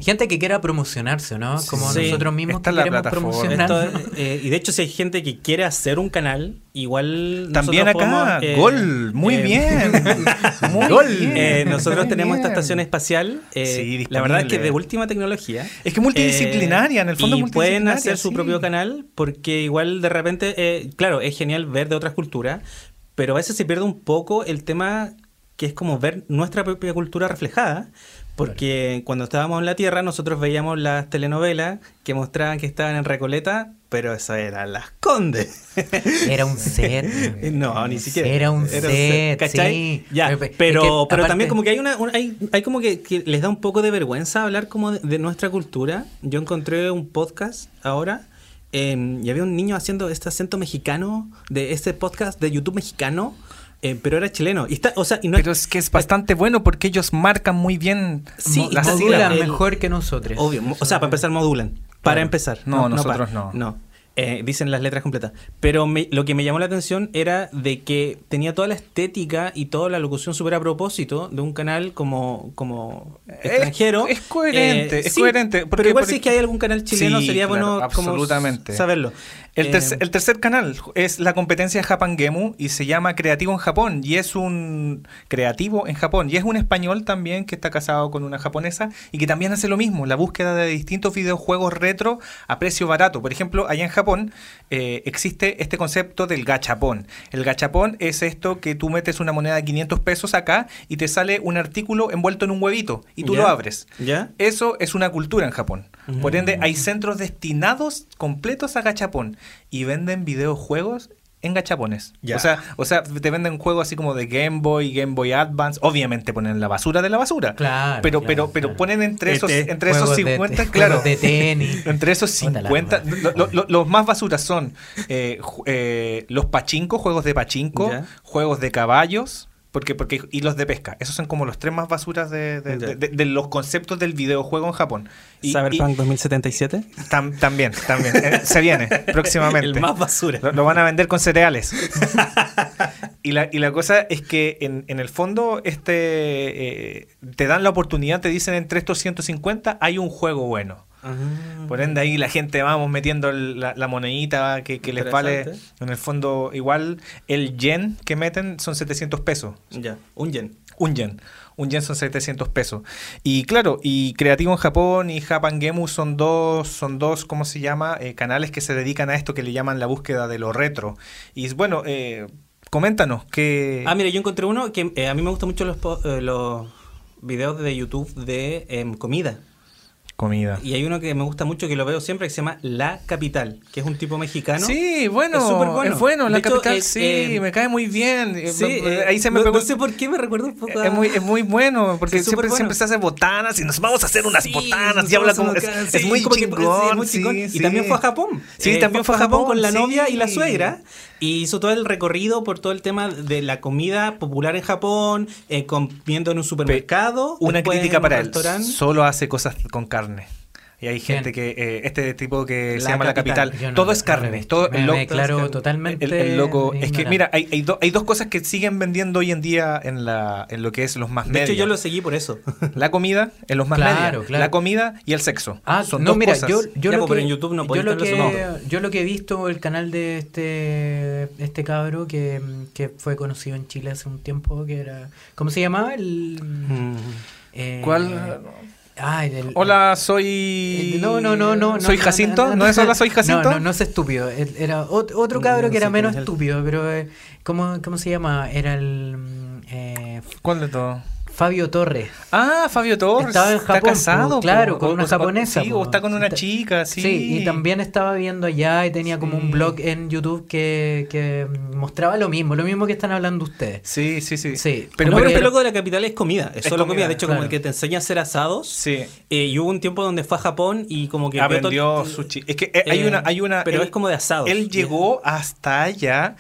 Gente que quiera promocionarse, ¿no? Como Sí. nosotros mismos Está que la queremos promocionar. Esto, eh, y de hecho, si hay gente que quiere hacer un canal, igual. También acá, podemos, eh, gol, muy eh, bien. Muy Gol. bien, eh, nosotros muy tenemos esta estación espacial. eh, Sí, la verdad es que de última tecnología. Es que multidisciplinaria, en el fondo Y pueden hacer su propio canal porque igual de repente, claro, es genial ver de otras culturas, pero a veces se pierde un poco el tema que es como ver nuestra propia cultura reflejada. Porque cuando estábamos en la Tierra nosotros veíamos las telenovelas que mostraban que estaban en Recoleta, pero eso era Las Condes. Era un set. No, ni siquiera. Era un set, ¿cachai? sí. Ya, pe- pero, pero aparte- también como que hay una, un- hay, hay como que, que les da un poco de vergüenza hablar como de, de nuestra cultura. Yo encontré un podcast ahora eh, y había un niño haciendo este acento mexicano de este podcast de YouTube mexicano, eh, pero era chileno. Y está, o sea, y no Pero es que es bastante bueno porque ellos marcan muy bien Sí, las modulan mejor que nosotros. Obvio, o sea, para empezar modulan. Para Claro. empezar. No, pa- nosotros no. No. Eh, dicen las letras completas. Pero me- lo que me llamó la atención era de que tenía toda la estética y toda la locución súper a propósito de un canal como, como extranjero. es coherente, es sí, coherente, porque- pero igual porque- si es que hay algún canal chileno Sí, sería claro, bueno como saberlo. El, Eh, tercer, el tercer canal es la competencia Japan Gemu y se llama Creativo en Japón y es un creativo en Japón y es un español también que está casado con una japonesa y que también hace lo mismo, la búsqueda de distintos videojuegos retro a precio barato. Por ejemplo, allá en Japón eh, existe este concepto del gachapón. El gachapón es esto que tú metes una moneda de 500 pesos acá y te sale un artículo envuelto en un huevito y tú ¿Ya? lo abres. ¿Ya? Eso es una cultura en Japón. Por ende, Mm. hay centros destinados completos a gachapón y venden videojuegos en gachapones. O sea, o sea, te venden juegos así como de Game Boy, Game Boy Advance. Obviamente ponen la basura de la basura. Claro, Pero, claro, pero, pero claro. ponen entre esos, Este, entre esos Juegos de- 50, de- claro. juegos de tenis. Entre esos Puta la 50, madre. lo- lo- lo- los más basuras son eh, eh, los pachinko, juegos de pachinko, juegos de caballos, porque, porque y los de pesca. Esos son como los tres más basuras de, de- Ya. de- de- de los conceptos del videojuego en Japón. Y- Cyberpunk 2077. y tam- también, también. Eh, se viene próximamente. El más basura. Lo, lo van a vender con cereales. y, la, y la cosa es que en, en el fondo este eh, te dan la oportunidad, te dicen entre estos 150 hay un juego bueno. Ah. Por ende ahí la gente vamos metiendo la, la monedita que, que les vale. En el fondo igual el yen que meten son 700 pesos. Ya, un yen. Un yen. Un yen son 700 pesos. Y claro, y Creativo en Japón y Japan Gemu son dos, son dos, ¿cómo se llama? Eh, canales que se dedican a esto que le llaman la búsqueda de lo retro. Y bueno, eh, coméntanos que... Ah, mira, yo encontré uno que eh, a mí me gustan mucho los, los videos de YouTube de em, comida. Comida. Y hay uno que me gusta mucho, que lo veo siempre, que se llama La Capital, que es un tipo mexicano. Sí, bueno, Es súper bueno. la capital eh, sí, eh, me cae muy bien. Eh, Sí, eh, ahí se me no, pegó- no sé por qué me recuerda un poco a... Es muy, es muy bueno, porque Sí, siempre, bueno. siempre se hace botanas y nos vamos a hacer unas Sí, botanas y habla como... Es, es muy como chingón, muy chingón. Y también fue a Japón. Sí, Eh, también fue a Japón con la novia y la suegra. Y hizo todo el recorrido por todo el tema de la comida popular en Japón, comiendo en un supermercado. Una crítica para él. Solo hace cosas con carne. Y hay Bien. gente que, eh, este tipo que se La llama La Capital. No, todo es carne. no, todo, me- el me loco- declaro todo es carne. totalmente El, el loco, es que mira, hay, hay, do- hay dos cosas que siguen vendiendo hoy en día en, la, en lo que es los más De medios. hecho, yo lo seguí por eso. La comida, en los más Claro, media. claro. La comida y el sexo. Ah, Son no, dos mira, cosas. yo, yo Ya, lo pues, pero que, en YouTube no yo podéis lo verlo que, solo. yo lo que he visto el canal de este este cabro que, que fue conocido en Chile hace un tiempo que era ¿cómo se llamaba? El Mm. eh, ¿Cuál? Hola, soy. no, no, no, no. ¿Soy no, Jacinto? ¿No, es hola, soy Jacinto? No, no, no es estúpido. Era ot- otro cabro No que era menos estúpido, pero eh, ¿cómo, ¿cómo se llama? Era el mm, eh, ¿Cuál de todo? Fabio Torres. Ah, Fabio Torres. Estaba en está Japón, casado. claro, con O- una o- japonesa, Sí, po. o está con una Está- chica, sí. y también estaba viendo allá y tenía como Sí. un blog en YouTube que, que mostraba lo mismo, lo mismo que están hablando ustedes. Sí, sí, sí. Sí. Pero, no, pero este loco de la capital es comida, es, Es solo comida, comida. De hecho, como claro. el que te enseña a hacer asados. Sí. Eh, y hubo un tiempo donde fue a Japón y como que Aprendió todo- sushi. Es que eh, hay Eh, una, hay una. pero él- es como de asados. Él llegó hasta allá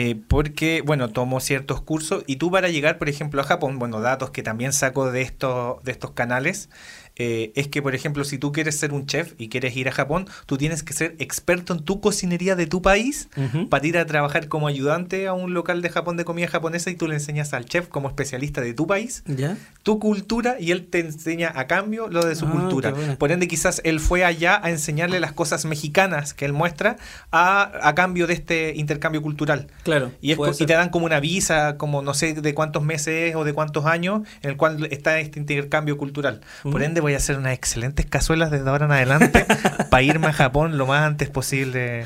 eh, porque, bueno, tomó ciertos cursos. Y tú para llegar, por ejemplo, a Japón, bueno, datos que también saco de estos, de estos canales, eh, es que, por ejemplo, si tú quieres ser un chef y quieres ir a Japón, tú tienes que ser experto en tu cocinería de tu país para ir a trabajar como ayudante a un local de Japón de comida japonesa y tú le enseñas al chef como especialista de tu país ¿Ya? tu cultura y él te enseña a cambio lo de su Ah, cultura. Por ende, quizás él fue allá a enseñarle las cosas mexicanas que él muestra a, a cambio de este intercambio cultural. Claro. Y, es y te dan como una visa, como no sé de cuántos meses o de cuántos años, en el cual está este intercambio cultural. Por ende, voy a hacer unas excelentes cazuelas desde ahora en adelante para irme a Japón lo más antes posible.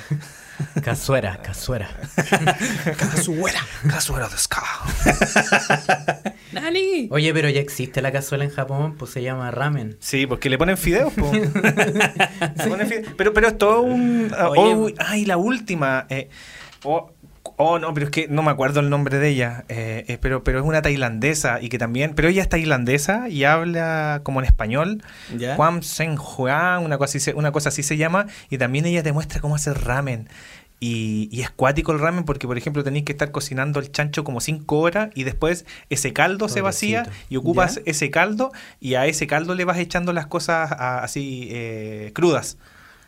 Casuera, casuera. Cazuela, cazuela de ska. ¡Nani! Oye, pero ya existe la cazuela en Japón, pues se llama ramen. Sí, porque le ponen fideos, po. Le ponen fide- Pero, pero es todo un. Oye. oh, ay, la última. eh, oh, oh, no, pero es que no me acuerdo el nombre de ella. eh, eh, pero, pero es una tailandesa y que también. Pero ella es tailandesa y habla como en español. ¿Ya? Kwam Sen Huang, una cosa, así se, una cosa así se llama. Y también ella te muestra cómo hacer ramen. Y, y es cuático el ramen porque, por ejemplo, tenéis que estar cocinando el chancho como 5 horas y después ese caldo se vacía y ocupas ¿Ya? ese caldo y a ese caldo le vas echando las cosas a- así eh, crudas.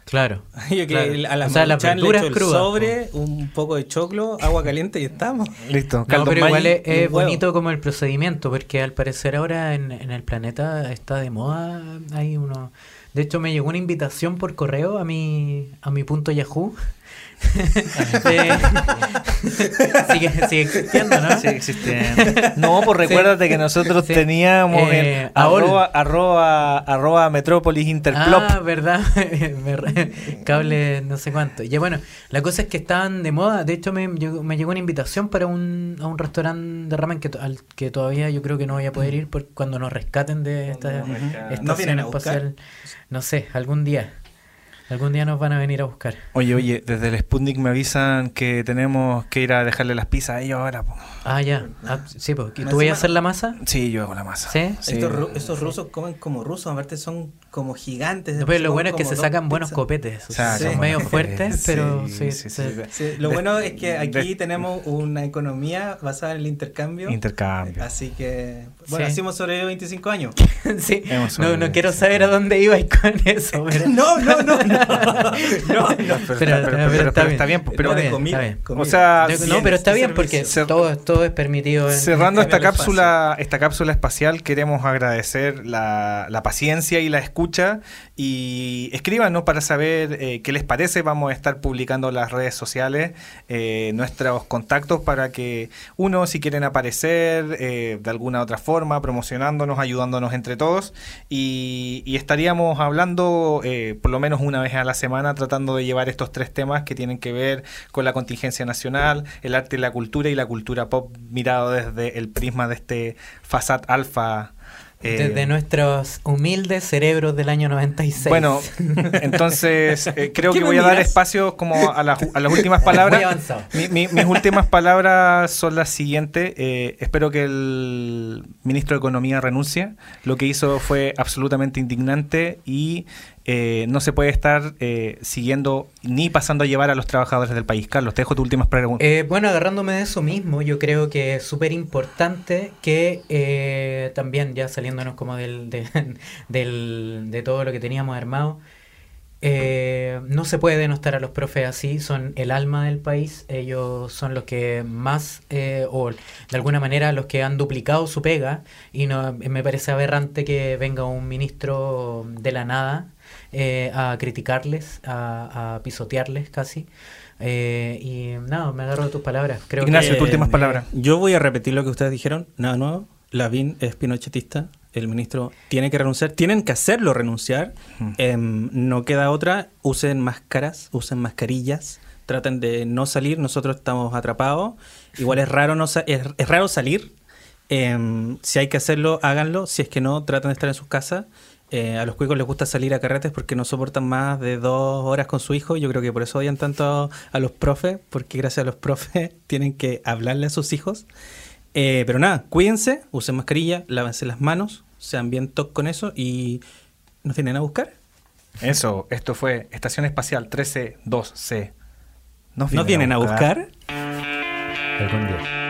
Claro. Yo que claro. a la o sea, le echo el crudas. sobre, un poco de choclo, agua caliente y estamos. Listo. No, pero igual es, es bonito como el procedimiento, porque al parecer ahora en, en el planeta está de moda. Hay uno. De hecho, me llegó una invitación por correo a mi, a mi punto Yahoo. De- sigue, sigue existiendo, ¿no? Sí, existe. No, pues recuérdate que nosotros Sí. teníamos Eh, arroba, arroba, arroba Metrópolis Interplop. Ah, verdad. Cable no sé cuánto. Ya bueno, la cosa es que estaban de moda. De hecho, me llegó, me llegó una invitación para un, a un restaurante de ramen que, al que todavía yo creo que no voy a poder ir por, cuando nos rescaten de esta estación espacial. No sé, algún día. Algún día nos van a venir a buscar. Oye, oye, desde el Sputnik me avisan que tenemos que ir a dejarle las pizzas a ellos ahora. po. Ah, ya. Ah, sí, pues. ¿Tú Más vas a hacer la masa? Sí, yo hago la masa. ¿Sí? Estos, ru- estos rusos comen como rusos, aparte son como gigantes. Pero lo bueno es que se sacan buenos copetes. o sea, Sí. Son medio fuertes, Sí, pero sí. sí, sí. Sí, lo De- bueno es que aquí de- tenemos una economía basada en el intercambio. Intercambio. Así que, bueno, Sí. hemos sobrevivido 25 años. sí. No, no quiero saber a dónde ibais con eso. Pero... no, no, no, no. no, no. Pero, Pero- está, pero- pero pero- está pero bien. está bien. pues, Pero, Está de bien, comida, está bien. comida. o sea, no, pero está sí, bien porque todo, todo es permitido. En... Cerrando esta espacio. cápsula, esta cápsula espacial, queremos agradecer la, la paciencia y la escucha y escríbanos para saber eh, qué les parece. Vamos a estar publicando en las redes sociales eh, nuestros contactos para que uno, si quieren aparecer eh, de alguna otra forma, promocionándonos, ayudándonos entre todos y, y estaríamos hablando por lo menos una vez a la semana tratando de llevar estos tres temas que tienen que ver con la contingencia nacional, el arte y la cultura y la cultura pop mirado desde el prisma de este Fasat Alfa. eh, Desde nuestros humildes cerebros del año 96. bueno, entonces eh, creo ¿Qué que voy a dar miras? espacio como a, las- a las últimas palabras. Mi- mi- mis últimas palabras son las siguientes. Eh, espero que el ministro de Economía renuncie. Lo que hizo fue absolutamente indignante y eh, no se puede estar eh, siguiendo ni pasando a llevar a los trabajadores del país. Carlos, te dejo tus últimas preguntas. Eh, bueno, agarrándome de eso mismo, yo creo que es súper importante que eh, también, ya saliéndonos como del, de, del- de todo lo que teníamos armado, eh, no se puede denostar a los profes así, son el alma del país, ellos son los que más, eh, o de alguna manera los que han duplicado su pega, y no, me parece aberrante que venga un ministro de la nada eh, a criticarles, a, a pisotearles casi. Eh, y nada, me agarro de tus palabras. Creo Ignacio, que, tus últimas palabras. Yo voy a repetir lo que ustedes dijeron. Nada nuevo. Lavín es pinochetista. El ministro tiene que renunciar. Tienen que hacerlo renunciar. Mm. Em, no queda otra. Usen máscaras, usen mascarillas. Traten de no salir. Nosotros estamos atrapados. Igual es raro, no sa- es, es raro salir. Em, si hay que hacerlo, háganlo. Si es que no, traten de estar en sus casas. Eh, a los cuicos les gusta salir a carretes porque no soportan más de dos horas con su hijo. Yo creo que por eso odian tanto a los profes, porque gracias a los profes tienen que hablarle a sus hijos. Eh, pero nada, cuídense, usen mascarilla, lávense las manos, sean bien toc con eso y nos vienen a buscar. Eso, esto fue Estación Espacial 132C. Nos vienen a buscar. Algún día.